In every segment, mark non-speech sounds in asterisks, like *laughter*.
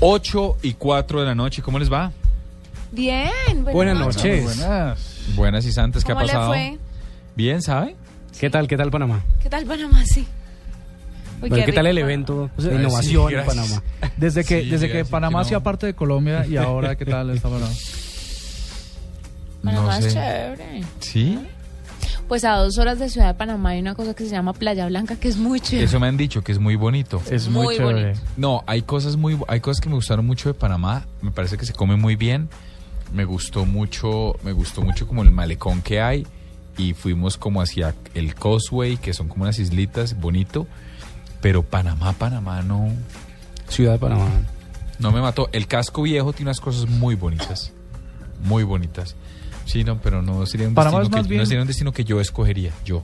Ocho y cuatro de la noche, ¿cómo les va? Bien, buenas, Buenas noches. noches. Buenas. Buenas y santas, ¿qué ha ¿Cómo le pasado? fue? Bien, ¿sabe? ¿Qué tal? ¿Qué tal Panamá? ¿Qué tal Panamá? Sí. Uy, Bueno, ¿Qué tal el evento O sea, de innovación sí, en. Panamá? Desde que, Sí, desde que Panamá que no. hacía parte de Colombia y ahora, ¿qué tal está Panamá? Panamá no es sé. chévere. ¿Sí? Pues a dos horas de Ciudad de Panamá hay una cosa que se llama Playa Blanca que es muy chévere. Eso me han dicho, que es muy bonito. Es muy, Muy chévere. bonito. No, hay cosas muy, hay cosas que me gustaron mucho de Panamá. Me parece que se come muy bien. Me gustó mucho, me gustó mucho como el malecón que hay y fuimos como hacia el Causeway, que son como unas islitas, bonito. Pero Panamá, Panamá no, Ciudad de Panamá. no me mató. El casco viejo tiene unas cosas muy bonitas, muy bonitas. Sí, no, pero no sería un Panamá destino es más que, bien- no sería un destino que yo escogería, yo.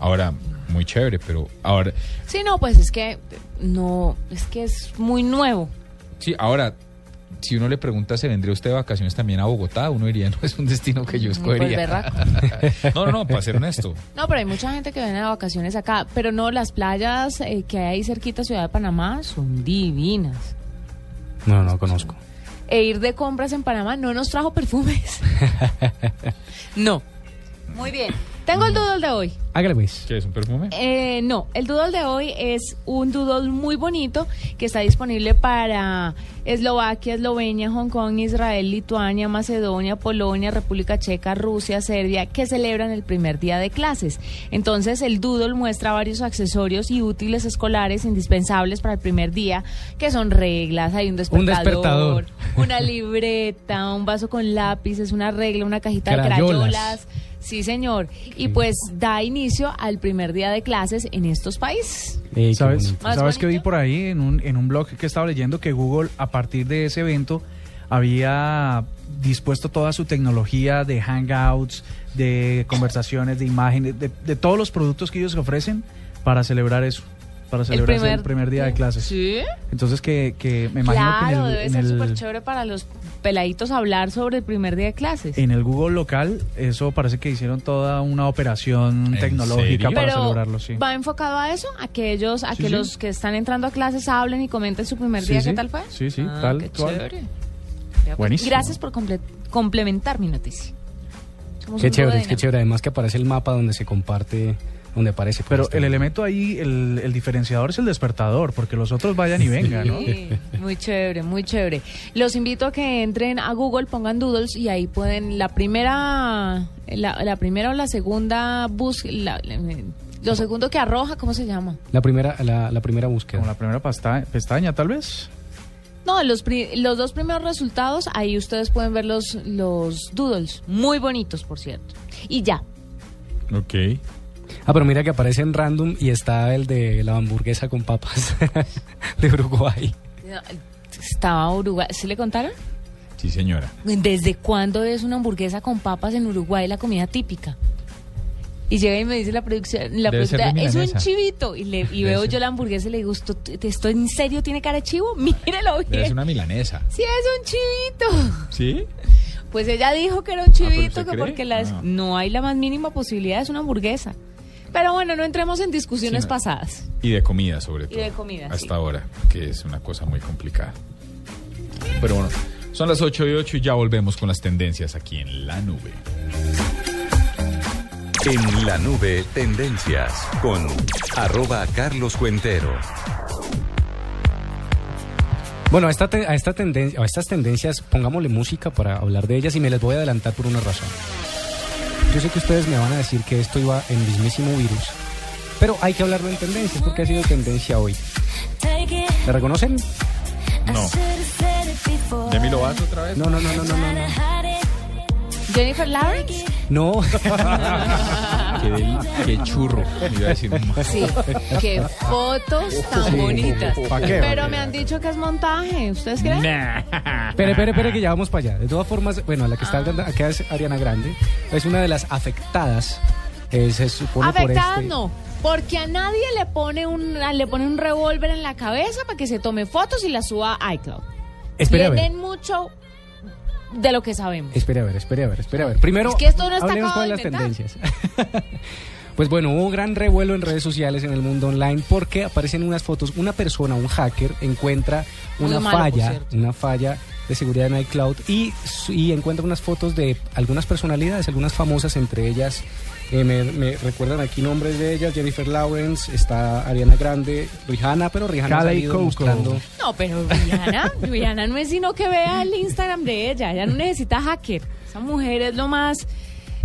Ahora, muy chévere, pero ahora, Sí, no, pues es que no, es que es muy nuevo. Sí, ahora, si uno le pregunta, ¿se vendría usted de vacaciones también a Bogotá? Uno diría, no es un destino que yo Pues escogería. *laughs* no, no, no, para ser honesto. No, pero hay mucha gente que viene de vacaciones acá. Pero no, las playas eh, que hay ahí cerquita Ciudad de Panamá son divinas. No, no conozco. E ir de compras en Panamá no nos trajo perfumes. *laughs* no. Muy bien. Tengo el doodle de hoy. Hágale pues. ¿Qué es un perfume? Eh, no, el doodle de hoy es un doodle muy bonito que está disponible para Eslovaquia, Eslovenia, Hong Kong, Israel, Lituania, Macedonia, Polonia, República Checa, Rusia, Serbia, que celebran el primer día de clases. Entonces, el doodle muestra varios accesorios y útiles escolares indispensables para el primer día, que son reglas, hay un despertador, despertador. una libreta, un vaso con lápices, una regla, una cajita de Crayolas. Sí, señor. Y pues da inicio al primer día de clases en estos países. Eh, qué ¿Sabes. Más ¿sabes qué vi por ahí en un, en un blog que estaba leyendo que Google a partir de ese evento había dispuesto toda su tecnología de hangouts, de conversaciones, de imágenes, de, de todos los productos que ellos ofrecen para celebrar eso, para celebrar el primer día de clases. Sí. Entonces que, que me imagino Claro, que en el, debe en ser el- súper chévere para los peladitos hablar sobre el primer día de clases. en el Google local, eso parece que hicieron toda una operación ¿En tecnológica serio? para Pero celebrarlo, sí. va enfocado a eso, a que ellos, a Sí, que sí. los que están entrando a clases hablen y comenten su primer Sí, día, sí. ¿qué tal fue? Sí, sí, Ah, tal qué chévere. Buenísimo. Gracias por comple- complementar mi noticia. Somos Qué chévere, qué chévere. Además que aparece el mapa donde se comparte, donde aparece. pues, Pero este- el elemento ahí, el, el diferenciador es el despertador, porque los otros vayan y vengan, ¿no? Sí, muy chévere, muy chévere. Los invito a que entren a Google, pongan Doodles y ahí pueden la primera, la, la primera o la segunda bus, la- la- lo segundo que arroja, ¿cómo se llama? La primera, la, la primera búsqueda. Como la primera pasta- pestaña, tal vez. No, los, pri- los dos primeros resultados, ahí ustedes pueden ver los, los doodles, muy bonitos, por cierto. Y ya, Ok. Ah, pero mira que aparece en random y está el de la hamburguesa con papas *laughs* de Uruguay. estaba Uruguay, ¿se le contaron? Sí, señora. ¿Desde cuándo es una hamburguesa con papas en Uruguay la comida típica? Y llega y me dice la producción, la productora, es un chivito. Y, le, y veo ser. yo la hamburguesa y le digo, ¿esto, esto en serio tiene cara de chivo? *laughs* Mírelo bien. una milanesa. Sí, es un chivito. ¿Sí? Pues ella dijo que era un pero chivito, ¿usted que porque las, Ah. no hay la más mínima posibilidad, es una hamburguesa. Pero bueno, no entremos en discusiones Sí, pasadas. Y de comida, sobre todo. de comida, Hasta sí. ahora, que es una cosa muy complicada. Pero bueno, son las 8 y 8 y ya volvemos con las tendencias aquí en la nube. En la nube, tendencias con arroba Carlos Cuentero. Bueno, a, esta te- a, esta tenden- a estas tendencias pongámosle música para hablar de ellas y me les voy a adelantar por una razón. Yo sé que ustedes me van a decir que esto iba en mismísimo virus, pero hay que hablarlo en tendencias porque ha sido tendencia hoy. ¿Me reconocen? No. ¿Demi Lovato otra vez? No, no, no, no, no, no. no. Jennifer Lawrence. No. *laughs* Qué, del- qué churro. Me iba a decir un Sí, qué fotos tan Sí. bonitas. ¿Pa' qué? Pero me han dicho que es montaje. ¿Ustedes creen? Espere, espere, espere, que ya vamos para allá. De todas formas, bueno, la que está hablando acá es Ariana Grande. Es una de las afectadas. eh, se supone por Afectadas este. no, porque a nadie le pone un le pone un revólver en la cabeza para que se tome fotos y las suba a iCloud. Espere a ver. Tienen mucho de lo que sabemos. Espere a ver, espere a ver, espere a ver. Primero, Es que esto no está hablemos con las tendencias. *laughs* pues bueno, hubo un gran revuelo en redes sociales en el mundo online porque aparecen unas fotos. Una persona, un hacker, encuentra una malo, falla, una falla de seguridad en iCloud y, y encuentra unas fotos de algunas personalidades, algunas famosas, entre ellas. Eh, me, me recuerdan aquí nombres de ellas, Jennifer Lawrence, está Ariana Grande, Rihanna, pero Rihanna ha Coco. mostrando No, pero Rihanna, Rihanna no es sino que vea el Instagram de ella. Ella no necesita hacker. Esa mujer es lo más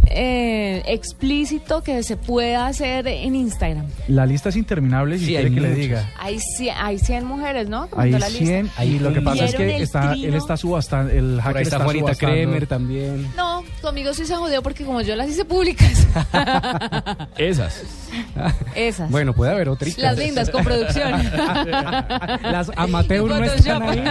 eh, explícito que se pueda hacer en Instagram. La lista es interminable si Sí, quiere que le diga. Hay 100, hay 100 mujeres, ¿no? Hay la lista. 100 y lo que pasa es ¿Vieron que el está, él está subastando, el hacker está está Juanita subastando. Kremer también. No, conmigo sí se jodió porque como yo las hice públicas. *laughs* Esas. Esas. Bueno, puede haber otra. Las lindas con producción. *laughs* Las amateur no están ahí.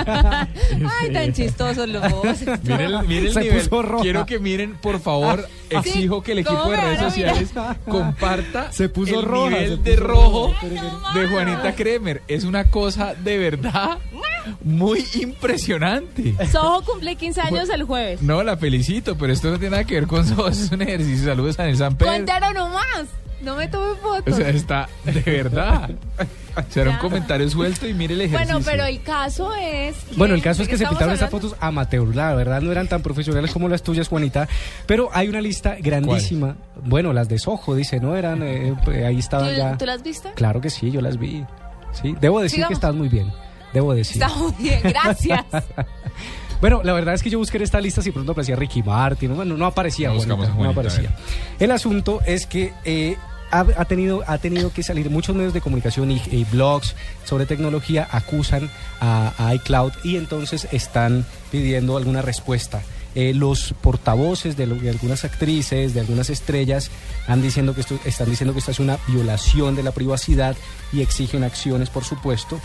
Ay, tan chistosos los dos. Miren, el- miren el Se nivel. puso roja. Quiero que miren, por favor, exijo que el equipo ¿cómo de redes sociales comparta *laughs* Se puso el roja, nivel se de rojo roja. de Juanita Kremer. Es una cosa de verdad muy impresionante. Soho cumple 15 años el jueves. No, la felicito, pero esto no tiene nada que ver con eso. Es un ejercicio. Saludos a San Pedro. Cuéntalo nomás. No me tome O fotos. sea, está de verdad. *laughs* Será un comentario suelto y mire el ejercicio. bueno, pero el caso es. Bueno, el caso es ¿de que se pintaron esas fotos amateur, la verdad no eran tan profesionales como las tuyas, Juanita, pero hay una lista grandísima. Bueno, las de Soho, dice, ¿no? Eran, eh, eh, ahí ¿Tú, estaban ya. tú las viste? Claro que sí, yo las vi. Sí, debo decir Sigamos. que estás muy bien. Debo decir. Está muy bien, gracias. *laughs* Bueno, la verdad es que yo busqué esta lista si pronto aparecía Ricky Martin. Bueno, no aparecía, No buscamos Juanita, a no aparecía. El asunto es que eh, ha, tenido, ha tenido que salir muchos medios de comunicación y, blogs sobre tecnología acusan a, iCloud y entonces están pidiendo alguna respuesta. Eh, los portavoces de, algunas actrices, de algunas estrellas, han diciendo que esto, están diciendo que esto es una violación de la privacidad y exigen acciones, por supuesto.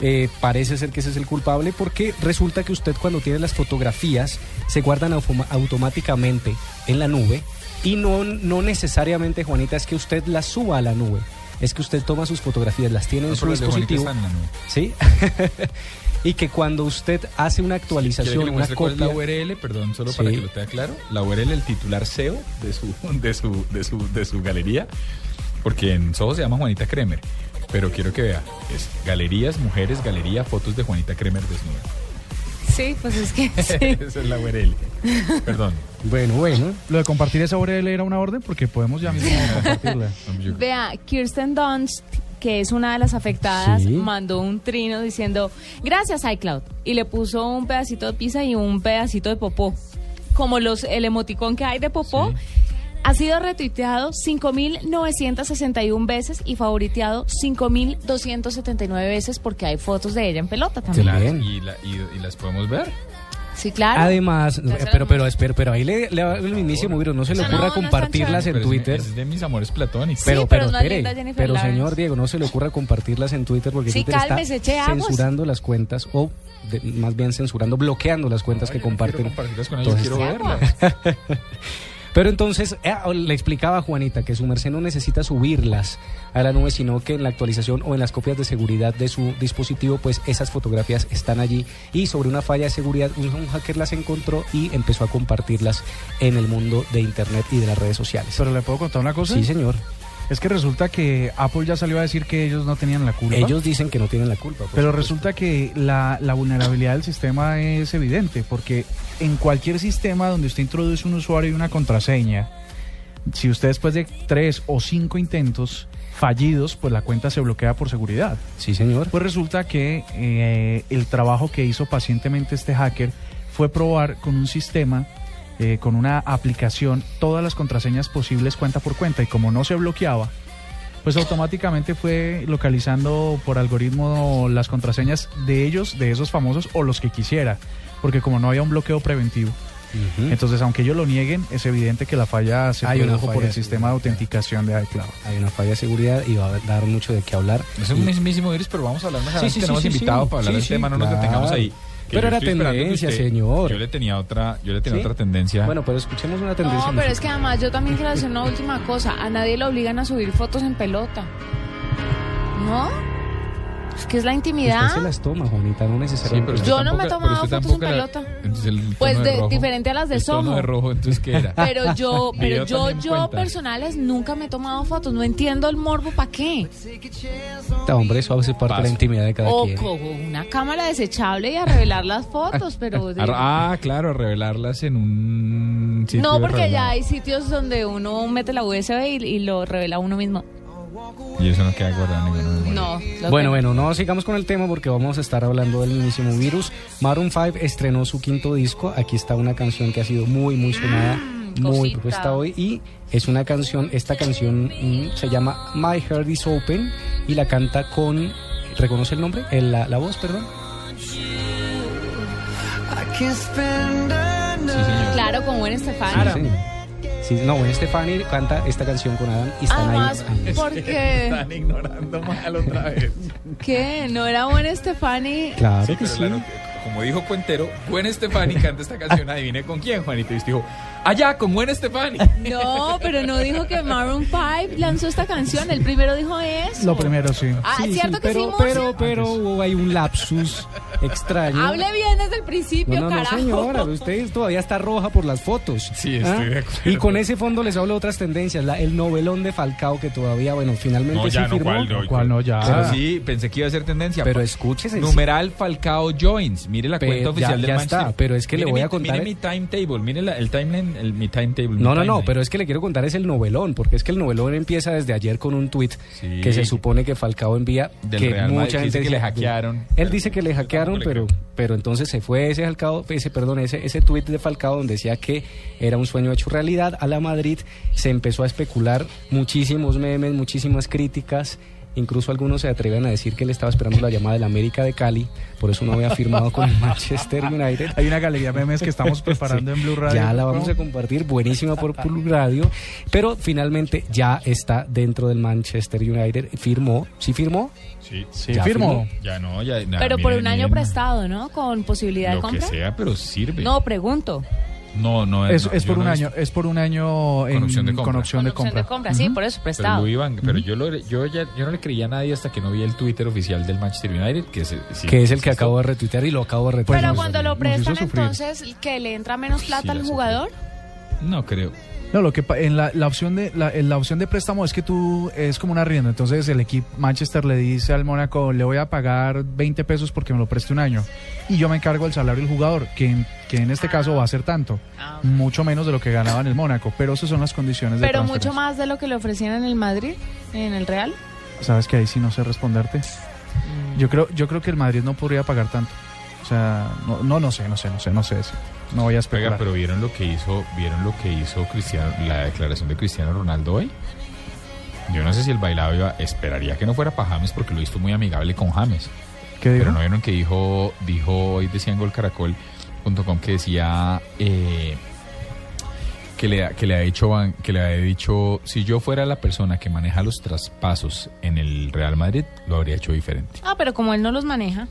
Eh, parece ser que ese es el culpable porque resulta que usted cuando tiene las fotografías se guardan automáticamente en la nube y no, no necesariamente, Juanita, es que usted las suba a la nube. Es que usted toma sus fotografías, las tiene en su dispositivo. están en la nube. ¿Sí? *laughs* y que cuando usted hace una ¿Quiere que actualización, una es la copia. URL? Perdón, solo para que lo tenga claro. La URL, el titular SEO de su, *laughs* de su, de su, de su galería. Porque en Soho se llama Juanita Kremer. Pero quiero que vea. Es galerías, mujeres, galería, fotos de Juanita Kremer desnuda. Sí, pues es que *laughs* sí. Esa es la URL. Perdón. Bueno, bueno. Lo de compartir esa URL era una orden porque podemos ya mismo compartirla. *laughs* Vea, Kirsten Dunst, que es una de las afectadas, Sí. mandó un trino diciendo, gracias iCloud. Y le puso un pedacito de pizza y un pedacito de popó. Como los, el emoticón que hay de popó. Sí. Ha sido retuiteado 5.961 veces y favoriteado 5.279 veces porque hay fotos de ella en pelota también. Bien. y, la- y- y las podemos ver. Sí, claro. Además, pero, pero, espero, pero ahí le, le el inicio movido, no se le ocurra no, no están compartirlas en Pero Twitter. Es de mis amores platónicos. Pero, Sí, pero, pero espere, linda pero señor Diego, no se le ocurra compartirlas en Twitter porque Sí, Twitter cálmese, está censurando las cuentas o de- más bien censurando, bloqueando las cuentas que comparten. Quiero compartirlas con ellos, Entonces, quiero verlas. *laughs* Pero entonces eh, le explicaba a Juanita que su merced no necesita subirlas a la nube, sino que en la actualización o en las copias de seguridad de su dispositivo, pues esas fotografías están allí. Y sobre una falla de seguridad, un, un hacker las encontró y empezó a compartirlas en el mundo de Internet y de las redes sociales. Pero le puedo contar una cosa. Sí, señor. Es que resulta que Apple ya salió a decir que ellos no tenían la culpa. Ellos dicen que no tienen la culpa. Pero supuesto. resulta que la, la vulnerabilidad del sistema es evidente, porque en cualquier sistema donde usted introduce un usuario y una contraseña, si usted después de tres o cinco intentos fallidos, pues la cuenta se bloquea por seguridad. Sí, señor. Pues resulta que eh, el trabajo que hizo pacientemente este hacker fue probar con un sistema, eh, con una aplicación, todas las contraseñas posibles cuenta por cuenta y como no se bloqueaba, pues automáticamente fue localizando por algoritmo las contraseñas de ellos, de esos famosos o los que quisiera, porque como no había un bloqueo preventivo. Entonces, aunque ellos lo nieguen, es evidente que la falla se Hay produjo por falla el de sistema de autenticación de iCloud. Hay una falla de seguridad y va a dar mucho de qué hablar. Es un mismísimo virus, pero vamos a hablar más adelante. sí, sí, Tenemos sí, invitado sí. para hablar Sí, del sí, tema, no nos detengamos ahí. Que Pero era tendencia, usted- señor. Yo le tenía otra, yo le tenía ¿Sí? otra tendencia. Bueno, pero escuchemos una tendencia. No, pero es que además yo también quiero decir una última cosa. A nadie le obligan a subir fotos en pelota. ¿No? Que es la intimidad. Usted se las toma, Juanita, no Sí, necesariamente. usted Yo no me he tomado fotos en la- pelota. entonces el tono Pues de de- rojo- diferente a las de rojo, entonces ¿qué era? Pero *laughs* yo, pero yo, yo cuenta. personales nunca me he tomado fotos. No entiendo el morbo para qué. Está, hombre, eso hace parte de la intimidad de cada O quien. con una cámara desechable y a revelar las fotos, pero *laughs* de- Ah, claro, revelarlas en un sitio no porque revelado. ya hay sitios donde uno mete la USB y, y lo revela uno mismo. Y eso no queda guardado en ninguna memoria. No. Bueno, que- bueno, no sigamos con el tema porque vamos a estar hablando del mismísimo virus. Maroon 5 estrenó su quinto disco. Aquí está una canción que ha sido muy, muy sonada, muy cosita. propuesta hoy. Y es una canción, esta canción mm, se llama My Heart is Open y la canta con. ¿Reconoce el nombre? El- la, la voz, perdón. Sí, señor. Claro, con buen Estefano. Sí, señor. Sí, no, Gwen Stefani canta esta canción con Adam y están Además, ahí. porque Están ignorando mal otra vez. ¿qué? ¿No era buen Estefani? Claro Sí, que sí. claro, como dijo Cuentero, Gwen Stefani canta esta canción, adivine con quién, Juanito. Y usted dijo, allá, con Gwen Stefani. *laughs* No, pero no dijo que Maroon 5 lanzó esta canción. El primero dijo eso. Lo primero, sí. Ah, Sí, ¿es cierto sí, que pero, sí, pero, pero hubo ahí un lapsus extraño. Hable bien desde el principio, No, no, señora, usted todavía está roja por las fotos. ¿Ah? Sí, estoy de acuerdo. Y con ese fondo les hablo de otras tendencias. La- el novelón de Falcao que todavía, bueno, finalmente No, sí ya no, firmó. ¿cuál no? ¿Cuál no? Ya. Pero sí, pensé que iba a ser tendencia. Pero escúchese. Numeral Falcao Joins. Mire la Pero cuenta ya- oficial del ya Manchester. está, pero es que le voy mi- a contar- Mire mi timetable, mire la- el timeline, el, mi timetable. mi No, no, no, pero es que le quiero contar es el novelón, porque es que el novelón empieza desde ayer con un tuit Sí. que se supone que Falcao envía Del que Real mucha gente dice que le hackearon. Él dice que le hackearon, pero pero entonces se fue ese Falcao, ese perdón, ese ese tuit de Falcao donde decía que era un sueño hecho realidad a la Madrid, se empezó a especular muchísimos memes, muchísimas críticas. Incluso algunos se atreven a decir que él estaba esperando la llamada del América de Cali, por eso no había firmado con el Manchester United. Hay una galería de memes que estamos *laughs* preparando Sí. en Blue Radio. Ya la vamos a compartir, buenísima por Blue Radio. Pero finalmente ya está dentro del Manchester United. Firmó, ¿sí firmó? Sí, Sí, Ya firmó. Ya no, ya. Pero por un año miren, prestado, ¿no? Con posibilidad de Lo que compra. sea, pero sirve. No, pregunto. No, no Es, no, es por un año, es por un año en, Con opción de compra. con opción de Con opción compra. sí, por eso Pero, prestado. lo iban, pero yo, lo, yo, ya, yo no le creía a nadie hasta que no vi el Twitter oficial del Manchester United, que es, sí, que es el que acabo de retuitear y lo acabo de retuitear. Pero cuando lo nos prestan, entonces, ¿que le entra menos plata Sí, al jugador? No creo. No, lo que en la, la opción de la, en la opción de préstamo es que tú es como un arriendo. Entonces el equipo Manchester le dice al Mónaco, le voy a pagar 20 pesos porque me lo preste un año y yo me encargo del salario del jugador, que en, que en este caso va a ser tanto, Ah, mucho menos de lo que ganaba en el Mónaco, pero esas son las condiciones de Pero mucho más de lo que le ofrecían en el Madrid, en el Real. Sabes que ahí sí no sé responderte. Yo creo yo creo que el Madrid no podría pagar tanto. O sea, no no, no sé, no sé, no sé, no sé. No voy a Oiga, especular. pero vieron lo que hizo, vieron lo que hizo Cristiano, la declaración de Cristiano Ronaldo hoy. Yo no sé si el bailado iba, esperaría que no fuera para James porque lo hizo muy amigable con James. ¿Qué? Pero no vieron que dijo, dijo hoy decía en golcaracol.com que decía eh, que le, que le ha dicho Van- que le ha dicho si yo fuera la persona que maneja los traspasos en el Real Madrid lo habría hecho diferente. Ah, pero como él no los maneja,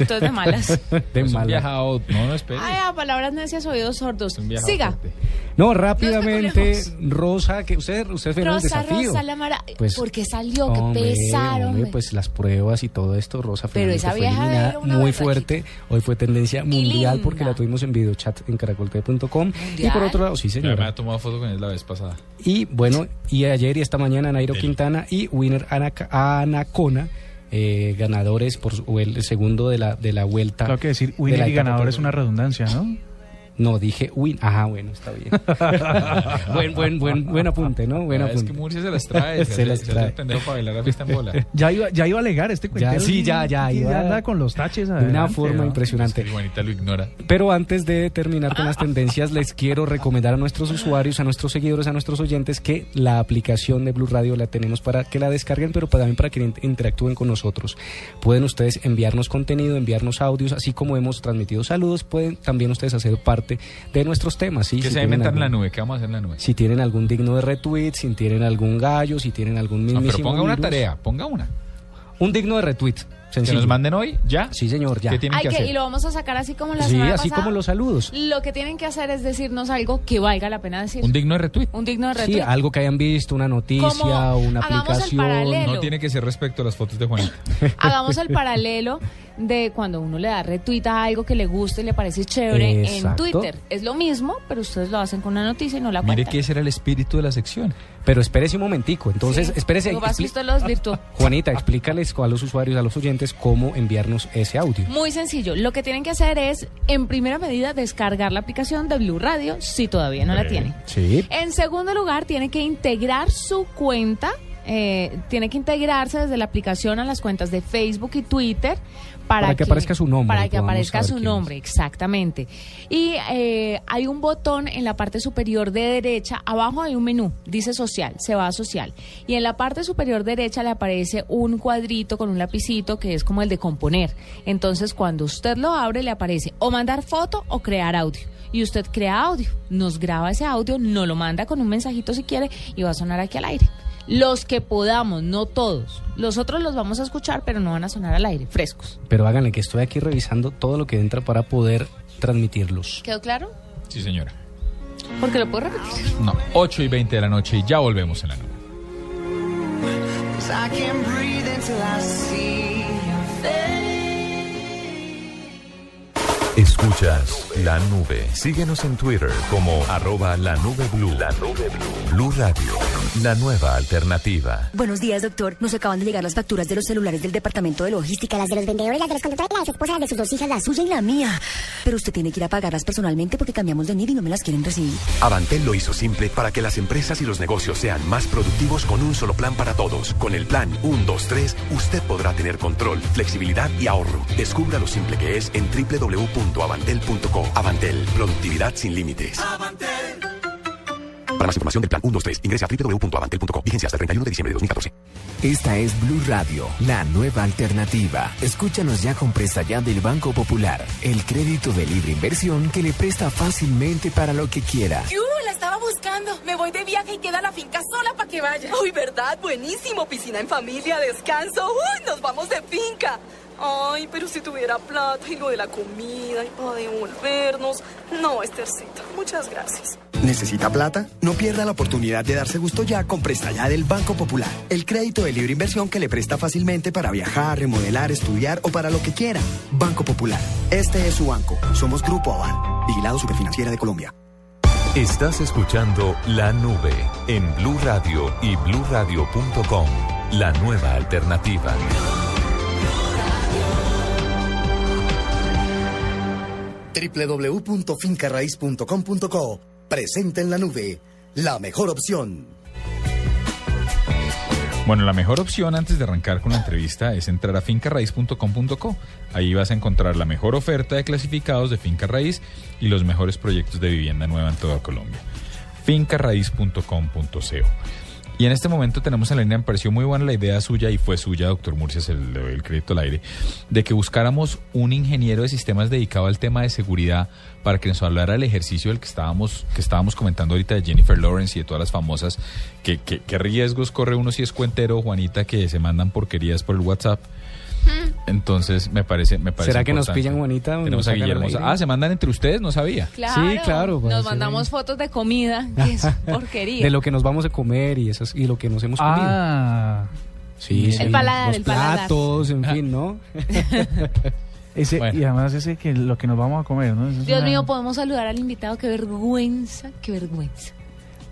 entonces de malas. *laughs* de Es un mala. viajado, no, no espere. Ay, a palabras necias, oídos sordos. Siga. fuerte. No, rápidamente. Rosa, que usted, usted firmó el Rosa, desafío. Rosa, la mara... Pues, ¿Por qué salió? Hombre, qué pesar, hombre, hombre. pues las pruebas y todo esto, Rosa Pero esa fue vieja una muy fuerte. Hoy fue tendencia mundial porque la tuvimos en videochat en caracolte.com. Y por otro lado, sí, Ya me señora. ha tomado foto con él la vez pasada. Y bueno, y ayer y esta mañana Nairo Del- Quintana y Winner Anaca- Anacona, eh, ganadores por el segundo de la, de la vuelta. Claro que decir de winner la y ganador por- es una redundancia, ¿no? No, dije win. Ajá, bueno, está bien. *laughs* buen, buen, buen, buen apunte, ¿no? Buen Ah, es apunte. que Murcia se las trae. Se *laughs* las trae. pendejo para bailar la fiesta en bola. *laughs* Ya iba, ya iba a alegar este cuentero. sí, ya, ya, Y iba- anda con los taches De una forma ¿no? impresionante. Es que Juanita lo ignora. Pero antes de terminar con las tendencias, les quiero recomendar a nuestros usuarios, a nuestros seguidores, a nuestros oyentes que la aplicación de Blue Radio la tenemos para que la descarguen, pero también para que in- interactúen con nosotros. Pueden ustedes enviarnos contenido, enviarnos audios, así como hemos transmitido saludos, pueden también ustedes hacer parte de nuestros temas. ¿sí? ¿Qué Si se en la algún- nube? ¿Qué vamos a hacer en la nube? Si tienen algún digno de retweet, si tienen algún gallo, si tienen algún No, pero ponga una tarea, ponga una. Un digno de retweet. Que Sencillo. nos manden hoy, ¿ya? Sí, señor, ya. ¿Qué tienen que que, hacer? y lo vamos a sacar así como la Sí, semana así pasada. como los saludos. Lo que tienen que hacer es decirnos algo que valga la pena decir. Un digno de retweet. Un digno de Sí, retweet. algo que hayan visto, una noticia, Como una hagamos el aplicación. paralelo. No tiene que ser respecto a las fotos de Juanita. *laughs* Hagamos el paralelo de cuando uno le da retweet a algo que le gusta y le parece chévere en. Twitter. Es lo mismo, pero ustedes lo hacen con una noticia y no la Mire cuentan. que ese era el espíritu de la sección. Pero espérese un momentico. Entonces, Sí. espérese. Lo expli- usted los. *laughs* Juanita, explícales a los usuarios, a los oyentes, cómo enviarnos ese audio. Muy sencillo. Lo que tienen que hacer es, en primera medida, descargar la aplicación de Blue Radio si todavía no la tienen. Sí. En segundo lugar, tiene que integrar su cuenta, eh, tiene que integrarse desde la aplicación a las cuentas de Facebook y Twitter. Para, Para que aparezca su nombre Para que aparezca su nombre, exactamente. Y eh, hay un botón en la parte superior de derecha, abajo hay un menú, dice social, se va a social. Y en la parte superior derecha le aparece un cuadrito con un lapicito que es como el de componer. Entonces, cuando usted lo abre, le aparece o mandar foto o crear audio. Y usted crea audio, nos graba ese audio, nos lo manda con un mensajito si quiere y va a sonar aquí al aire. Los que podamos, no todos. Los otros los vamos a escuchar, pero no van a sonar al aire, frescos. Pero háganle que estoy aquí revisando todo lo que entra para poder transmitirlos. ¿Quedó claro? Sí, señora. Porque lo puedo repetir. No, 8 y 20 de la noche y ya volvemos en la nube. Escuchas la nube. Síguenos en Twitter como arroba la nube blue. La nube blue. Blue Radio, la nueva alternativa. Buenos días, doctor. Nos acaban de llegar las facturas de los celulares del departamento de logística, las de los vendedores, las de los conductores, las esposas de sus dos hijas, la suya y la mía. Pero usted tiene que ir a pagarlas personalmente porque cambiamos de NID y no me las quieren recibir. Avantel lo hizo simple para que las empresas y los negocios sean más productivos con un solo plan para todos. Con el plan 123, usted podrá tener control, flexibilidad y ahorro. Descubra lo simple que es en www.avantel.co. Avantel, productividad sin límites. Para más información del plan 123, ingrese a www.avantel.co. Vigencia hasta el 31 de diciembre de 2014. Esta es Blue Radio, la nueva alternativa. Escúchanos ya con presta ya del Banco Popular, el crédito de libre inversión que le presta fácilmente para lo que quiera. ¡Yu! La estaba buscando. Me voy de viaje y queda la finca sola para que vaya. Uy, ¿verdad? Buenísimo. Piscina en familia, descanso. Uy, nos vamos de finca. Ay, pero si tuviera plata y lo de la comida y para devolvernos. No, Estercita, muchas gracias. ¿Necesita plata? No pierda la oportunidad de darse gusto ya con Presta Ya del Banco Popular. El crédito de libre inversión que le presta fácilmente para viajar, remodelar, estudiar o para lo que quiera. Banco Popular. Este es su banco. Somos Grupo Aval. Vigilado Superfinanciera de Colombia. Estás escuchando La Nube en Blue Radio y bluradio.com. La nueva alternativa. www.fincarraiz.com.co Presente en la nube. La mejor opción. Bueno, la mejor opción antes de arrancar con la entrevista es entrar a fincarraiz.com.co. Ahí vas a encontrar la mejor oferta de clasificados de Finca Raíz y los mejores proyectos de vivienda nueva en toda Colombia. fincarraiz.com.co. Y en este momento tenemos en la línea, me pareció muy buena la idea suya y fue suya, doctor Murcia, se le doy el crédito al aire, de que buscáramos un ingeniero de sistemas dedicado al tema de seguridad para que nos hablara del ejercicio del que estábamos, que estábamos comentando ahorita de Jennifer Lawrence y de todas las famosas, que, que- qué riesgos corre uno si es cuentero, Juanita, que se mandan porquerías por el WhatsApp. Entonces me parece, me parece ¿Será que nos importante. pillan, Juanita, Tenemos nos a Guillermo. Ah, se mandan entre ustedes, no sabía. Claro, Sí, claro, Nos hacer- mandamos fotos de comida, *laughs* que es porquería. De lo que nos vamos a comer y, esas, y lo que nos hemos comido. Ah. Sí, El sí, paladar, los el paladar. platos, en fin, ¿no? *laughs* Ese, Y además ese que lo que nos vamos a comer, ¿no? Eso es Dios una- mío, podemos saludar al invitado. Qué vergüenza, qué vergüenza.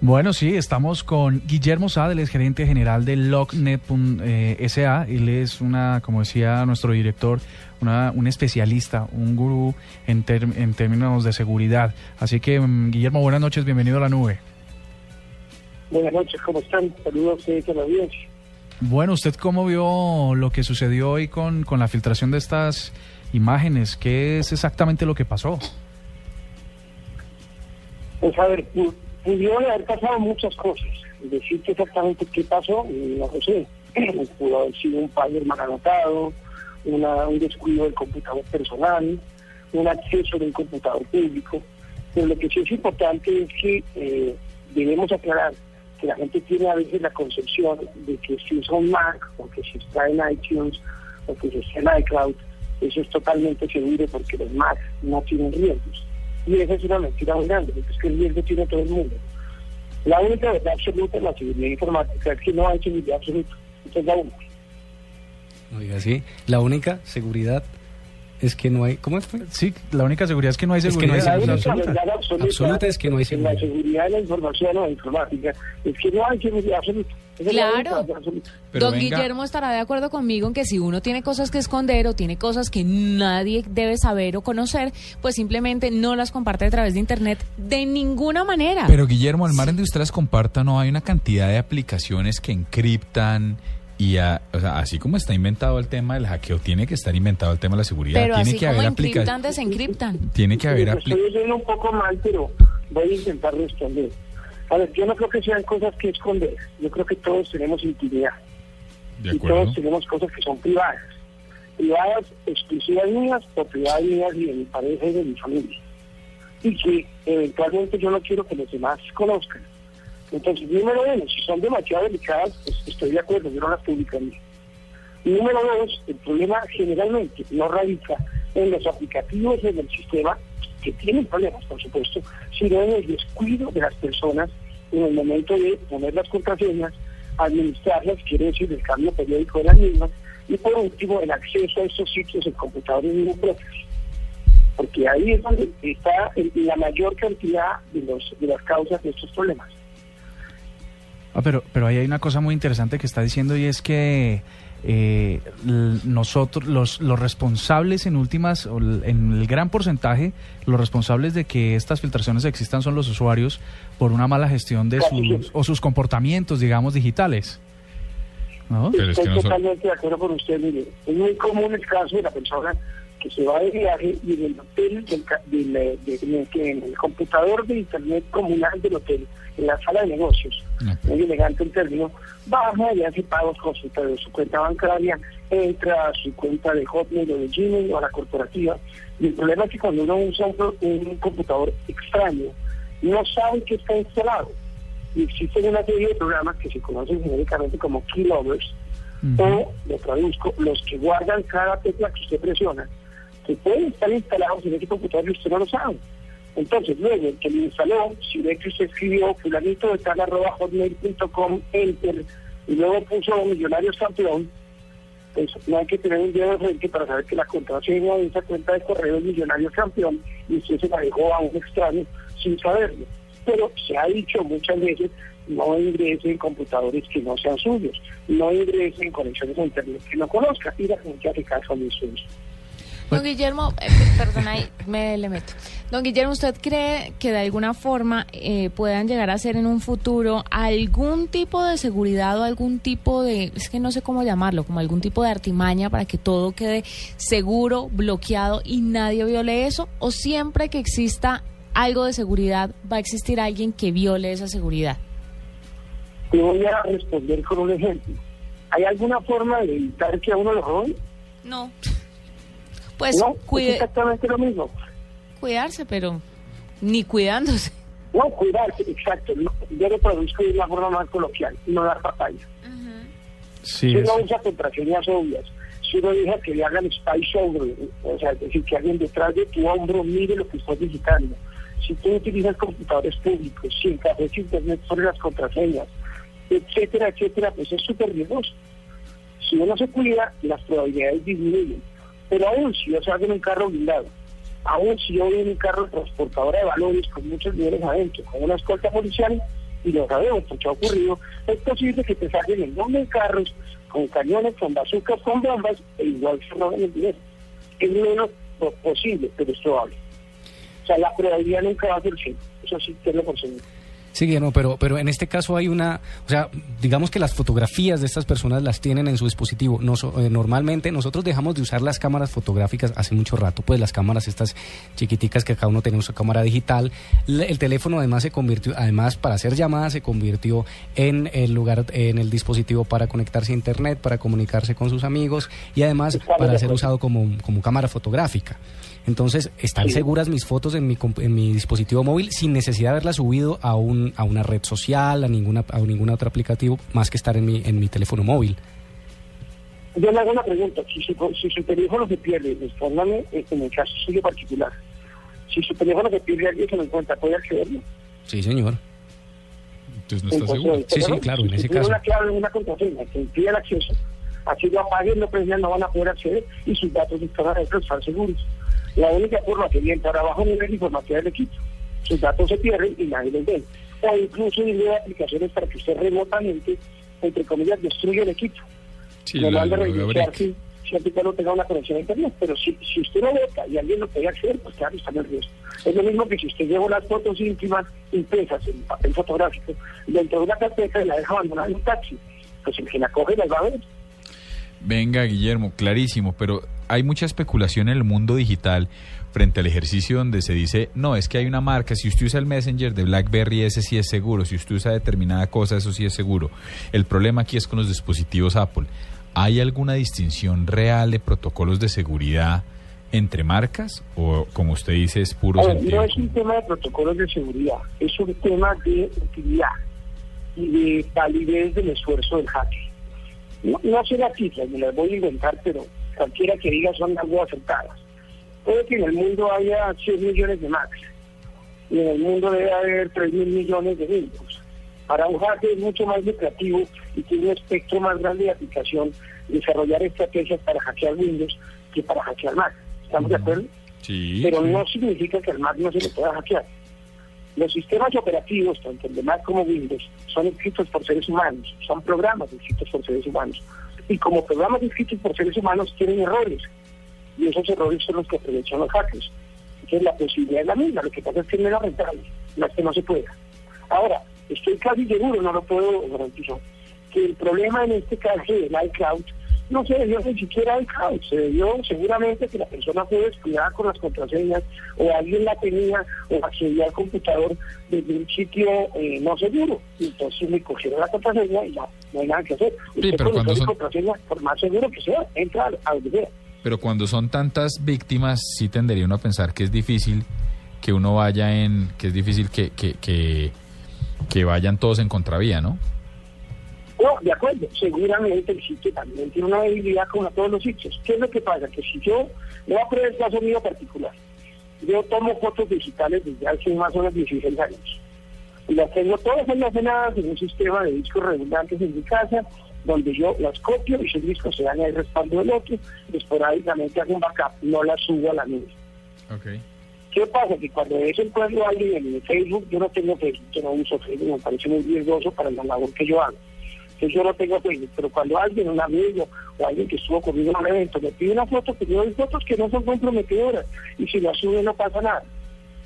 Bueno, sí, estamos con Guillermo Sade, él es gerente general de LogNet.sa. Él es una, como decía nuestro director, una, un especialista, un gurú en, ter- en términos de seguridad. Así que, mm, Guillermo, buenas noches, bienvenido a la nube. Buenas noches, ¿cómo están? Saludos a ustedes a la audiencia. Bueno, ¿usted cómo vio lo que sucedió hoy con, con la filtración de estas imágenes? ¿Qué es exactamente lo que pasó? Pues a ver, pudieron haber pasado muchas cosas. Decirte exactamente qué pasó, no lo sé. *clears throat* Pudo haber sido un padre mal anotado, una- un descuido del computador personal, un acceso del computador público. Pero lo que sí es importante es que eh, debemos aclarar que la gente tiene a veces la concepción de que si usa un Mac o que si está en iTunes o que si está en iCloud, eso es totalmente seguro porque los Mac no tienen riesgos. Y esa es una mentira muy grande, porque es que el riesgo tiene todo el mundo. La única verdad absoluta en la seguridad informática es que no hay seguridad absoluta. Esa es la única. Oiga, sí, la única seguridad es que no hay... ¿Cómo es? Sí, la única seguridad es que no hay Es que no hay seguridad. La seguridad única absoluta. verdad absoluta, Absoluta es que no hay en seguridad. la seguridad de la información o la informática es que no hay seguridad absoluta. Claro. Don Guillermo estará de acuerdo conmigo en que si uno tiene cosas que esconder o tiene cosas que nadie debe saber o conocer, pues simplemente no las comparte a través de Internet de ninguna manera. Pero Guillermo, al margen de usted las comparta, no hay una cantidad de aplicaciones que encriptan y a- o sea, así como está inventado el tema del hackeo, tiene que estar inventado el tema de la seguridad. Pero tiene así que como haber encriptan, desencriptan. Tiene que haber estoy oyendo un poco mal, pero voy a intentar responder. A ver, yo no creo que sean cosas que esconder. Yo creo que todos tenemos intimidad. De y todos tenemos cosas que son privadas. Privadas exclusivas mías o privadas mías y de mi pareja y de mi familia. Y que eventualmente yo no quiero que los demás conozcan. Entonces, número uno, si son demasiado delicadas, pues estoy de acuerdo, yo no las publicaría. Número dos, el problema generalmente no radica en los aplicativos en el sistema, que tienen problemas, por supuesto, sino en el descuido de las personas en el momento de poner las contraseñas, administrarlas, quiere decir el cambio periódico de las mismas, y por último, el acceso a estos sitios en computadores mismos propios. Porque ahí es donde está la mayor cantidad de las causas de estos problemas. Ah, pero, pero ahí hay una cosa muy interesante que está diciendo y es que eh, nosotros, los, los responsables en últimas, en el gran porcentaje, los responsables de que estas filtraciones existan son los usuarios por una mala gestión de sus, o sus comportamientos, digamos, digitales. ¿No? Estoy totalmente de acuerdo con usted, mire, es muy común el caso de la persona que se va de viaje y en el hotel, del, del, eh, de- en, el, que en el computador de internet comunal del hotel, en la sala de negocios, muy elegante el término, baja y hace pagos con su, de su cuenta bancaria, entra a su cuenta de Hotmail o de Gmail o a la corporativa. Y el problema es que cuando uno usa un, computador extraño, no sabe que está instalado. Y existen una serie de programas que se conocen genéricamente como keyloggers, o, lo traduzco, los que guardan cada tecla que usted presiona, que pueden estar instalados en ese computador y usted no lo sabe. Entonces, luego, el que lo instaló, si ve que usted escribió fulanito de tal arroba hotmail.com, enter, y luego puso millonarios campeón, pues no hay que tener un dedo de frente para saber que la contraseña de esa cuenta de correo es millonarios campeón y usted se la dejó a un extraño sin saberlo. Pero se ha dicho muchas veces, no ingrese en computadores que no sean suyos, no ingrese en conexiones a internet que no conozca, y la gente hace caso a mis. Don Guillermo, eh, perdona, ahí me le meto. Don Guillermo, ¿usted cree que de alguna forma eh, puedan llegar a ser en un futuro algún tipo de seguridad o algún tipo de, es que no sé cómo llamarlo, como algún tipo de artimaña para que todo quede seguro, bloqueado y nadie viole eso? ¿O siempre que exista algo de seguridad va a existir alguien que viole esa seguridad? Te voy a responder con un ejemplo. ¿Hay alguna forma de evitar que a uno lo roben? No. Pues no, cuide- es exactamente lo mismo. cuidarse, pero ni cuidándose. No, cuidarse, exacto. No, yo lo traduzco de una forma más coloquial, no dar papaya. Sí, si uno usa contraseñas obvias, si uno deja que le hagan spy shoulder, o sea, es decir, que alguien detrás de tu hombro mire lo que estás digitando, si tú utilizas computadores públicos, si encabezas internet sobre las contraseñas, etcétera, etcétera, pues es súper riesgoso. Si uno se cuida, las probabilidades disminuyen. Pero aún si yo salgo en un carro blindado, aún si yo voy en un carro transportador de valores con muchos niveles adentro, con una escolta policial, y lo sabemos porque ha ocurrido, es posible que te saquen el nombre de carros con cañones, con bazucas, con bombas, e igual se roban el dinero. Es menos posible, pero es probable. O sea, la probabilidad nunca va a ser 100. Eso sí, tenlo por seguro. Sí, Guillermo, pero, pero en este caso hay una, o sea, digamos que las fotografías de estas personas las tienen en su dispositivo. No, eh, normalmente nosotros dejamos de usar las cámaras fotográficas hace mucho rato, pues las cámaras estas chiquiticas que cada uno tiene su cámara digital. el teléfono además se convirtió, además para hacer llamadas se convirtió en el lugar, en el dispositivo para conectarse a internet, para comunicarse con sus amigos y además para ser usado como, como cámara fotográfica. Entonces, están seguras mis fotos en mi, en mi dispositivo móvil sin necesidad de haberlas subido a, un, a una red social, a ninguna a ningún otro aplicativo, más que estar en mi, en mi teléfono móvil. Yo le hago una pregunta. Si su, si su teléfono se pierde, respóndame en el caso suyo particular. Si su teléfono se pierde, alguien se lo encuentra, ¿puede accederlo? Sí, señor. Entonces no está seguro. Sí, sí, claro, en ese caso. una clave, una contraseña que impide el acceso, así lo apaguen, no, pues no van a poder acceder y sus datos están adentro, están seguros. La única forma que viene para abajo nivel información del equipo. Sus datos se pierden y nadie los ve. O incluso hay aplicaciones para que usted remotamente, entre comillas, destruya el equipo. Sí, no manda reiniciar si, si no tenga una conexión a internet. Pero si, si usted lo vota y alguien lo puede acceder, pues claro, está en el riesgo. Es lo mismo que si usted lleva las fotos íntimas impresas en papel fotográfico dentro de una carpeta y la deja abandonada en un taxi, pues el que la coge las va a ver. Venga, Guillermo, clarísimo, pero hay mucha especulación en el mundo digital frente al ejercicio donde se dice, no, es que hay una marca, si usted usa el Messenger de BlackBerry, ese sí es seguro, si usted usa determinada cosa, eso sí es seguro. El problema aquí es con los dispositivos Apple. ¿Hay alguna distinción real de protocolos de seguridad entre marcas o, como usted dice, es puro sentido? No es un tema de protocolos de seguridad, es un tema de utilidad y de validez del esfuerzo del hacker. No, no sé las cifras, me las voy a inventar, pero cualquiera que diga son algo acertadas. Puede que en el mundo haya 100 millones de Macs y en el mundo debe haber 3 mil millones de Windows. Para un hacker es mucho más lucrativo y tiene un espectro más grande de aplicación desarrollar estrategias para hackear Windows que para hackear Mac. ¿Estamos de acuerdo? Sí. Pero no significa que al Mac no se le pueda hackear. Los sistemas operativos, tanto el de Mac como Windows, son escritos por seres humanos, son programas escritos por seres humanos. Y como programas escritos por seres humanos tienen errores, y esos errores son los que aprovechan los hackers. Entonces la posibilidad es la misma, lo que pasa es que no es rentable, las que no se pueda. Ahora, estoy casi seguro, no lo puedo garantizar, que el problema en este caso del iCloud no se debió ni siquiera al caos, se debió seguramente que la persona fue descuidada con las contraseñas o alguien la tenía o accedía al computador desde un sitio eh, no seguro. Entonces me cogieron la contraseña y ya no hay nada que hacer. Sí, pero cuando son... contraseña, por más seguro que sea, entra a donde sea. Pero cuando son tantas víctimas, sí tendría uno a pensar que es difícil que uno vaya en, que es difícil que, que, que, que vayan todos en contravía, ¿no? No, de acuerdo, seguramente el sitio también tiene una debilidad como a todos los sitios. ¿Qué es lo que pasa? Que si yo, voy a poner el caso mío particular, yo tomo fotos digitales desde hace más o menos 16 años. Y las tengo todas almacenadas en un sistema de discos redundantes en mi casa, donde yo las copio y esos discos se dan al respaldo del otro, esporádicamente hago un backup, no las subo a la nube. Okay. ¿Qué pasa? Que cuando vez en cuando alguien en Facebook, yo no tengo Facebook, yo no uso Facebook, me parece muy riesgoso para la labor que yo hago yo no tengo Facebook, pero cuando alguien, un amigo o alguien que estuvo conmigo en un evento, me pide una foto, que yo doy fotos que no son comprometedoras y si la sube no pasa nada.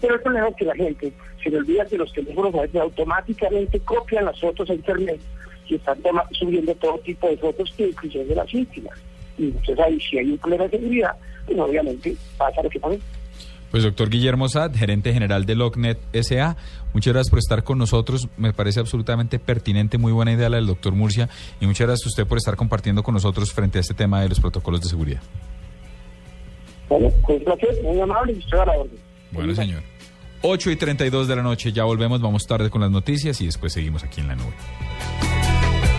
Pero el problema es que la gente se le olvida que los teléfonos a veces automáticamente copian las fotos a internet y están subiendo todo tipo de fotos que incluyen de las víctimas. Y entonces ahí si hay un problema de seguridad, pues obviamente pasa lo que pasa. Pues doctor Guillermo Sad, gerente general de LogNet SA, muchas gracias por estar con nosotros. Me parece absolutamente pertinente, muy buena idea la del doctor Murcia. Y muchas gracias a usted por estar compartiendo con nosotros frente a este tema de los protocolos de seguridad. Bueno, pues gracias, muy amable y estoy a la orden. Bueno, señor. 8 y 32 de la noche, ya volvemos, vamos tarde con las noticias y después seguimos aquí en la nube.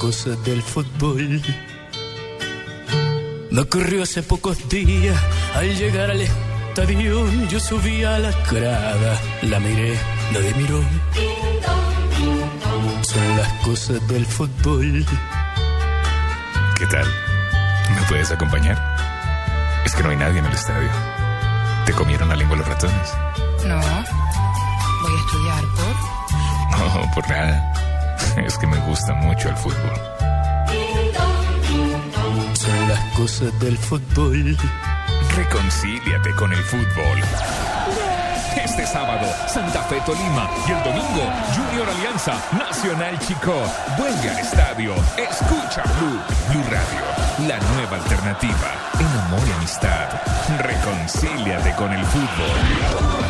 cosas del fútbol. Me ocurrió hace pocos días al llegar al estadio. Yo subí a la grada, la miré, nadie miró. Son las cosas del fútbol. ¿Qué tal? ¿Me puedes acompañar? Es que no hay nadie en el estadio. ¿Te comieron la lengua los ratones? No. Voy a estudiar por. No, por nada. *laughs* Es que me gusta mucho el fútbol. Son las cosas del fútbol. Reconcíliate con el fútbol. Este sábado, Santa Fe Tolima. Y el domingo, Junior Alianza, Nacional Chico. Vuelve al estadio. Escucha Blue. Blue Radio. La nueva alternativa. En amor y amistad. Reconcíliate con el fútbol.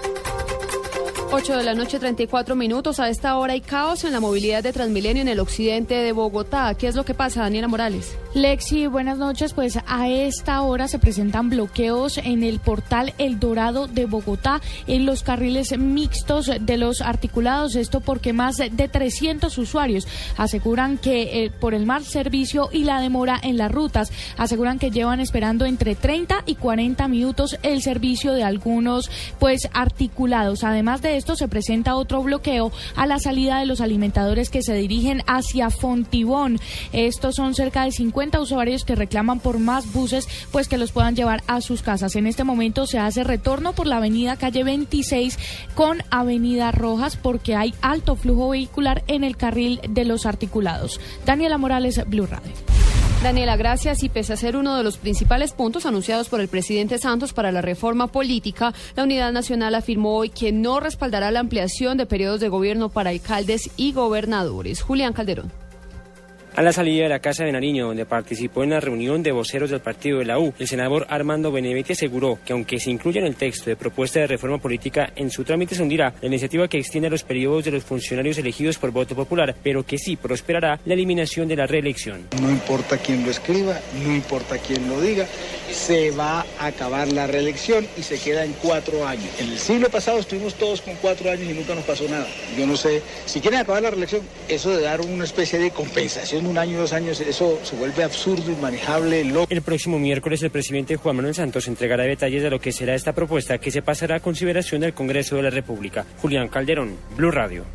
8 de la noche, 34 minutos. A esta hora hay caos en la movilidad de Transmilenio en el occidente de Bogotá. ¿Qué es lo que pasa, Daniela Morales? Lexi, buenas noches. Pues a esta hora se presentan bloqueos en el portal El Dorado de Bogotá en los carriles mixtos de los articulados. Esto porque más de 300 usuarios aseguran que eh, por el mal servicio y la demora en las rutas, aseguran que llevan esperando entre 30 y 40 minutos el servicio de algunos pues articulados. Además de esto se presenta otro bloqueo a la salida de los alimentadores que se dirigen hacia Fontibón. Estos son cerca de 50 usuarios que reclaman por más buses, pues que los puedan llevar a sus casas. En este momento se hace retorno por la avenida calle 26 con avenida Rojas porque hay alto flujo vehicular en el carril de los articulados. Daniela Morales, Blue Radio. Daniela, gracias. Y pese a ser uno de los principales puntos anunciados por el presidente Santos para la reforma política, la Unidad Nacional afirmó hoy que no respaldará la ampliación de periodos de gobierno para alcaldes y gobernadores. Julián Calderón. A la salida de la Casa de Nariño, donde participó en la reunión de voceros del partido de la U, el senador Armando Benedetti aseguró que aunque se incluya en el texto de propuesta de reforma política, en su trámite se hundirá la iniciativa que extiende los periodos de los funcionarios elegidos por voto popular, pero que sí prosperará la eliminación de la reelección. No importa quién lo escriba, no importa quién lo diga, se va a acabar la reelección y se queda en cuatro años. En el siglo pasado estuvimos todos con cuatro años y nunca nos pasó nada. Yo no sé, si quieren acabar la reelección, eso de dar una especie de compensación un año, dos años, eso se vuelve absurdo, inmanejable, loco. El próximo miércoles el presidente Juan Manuel Santos entregará detalles de lo que será esta propuesta que se pasará a consideración del Congreso de la República. Julián Calderón, Blue Radio.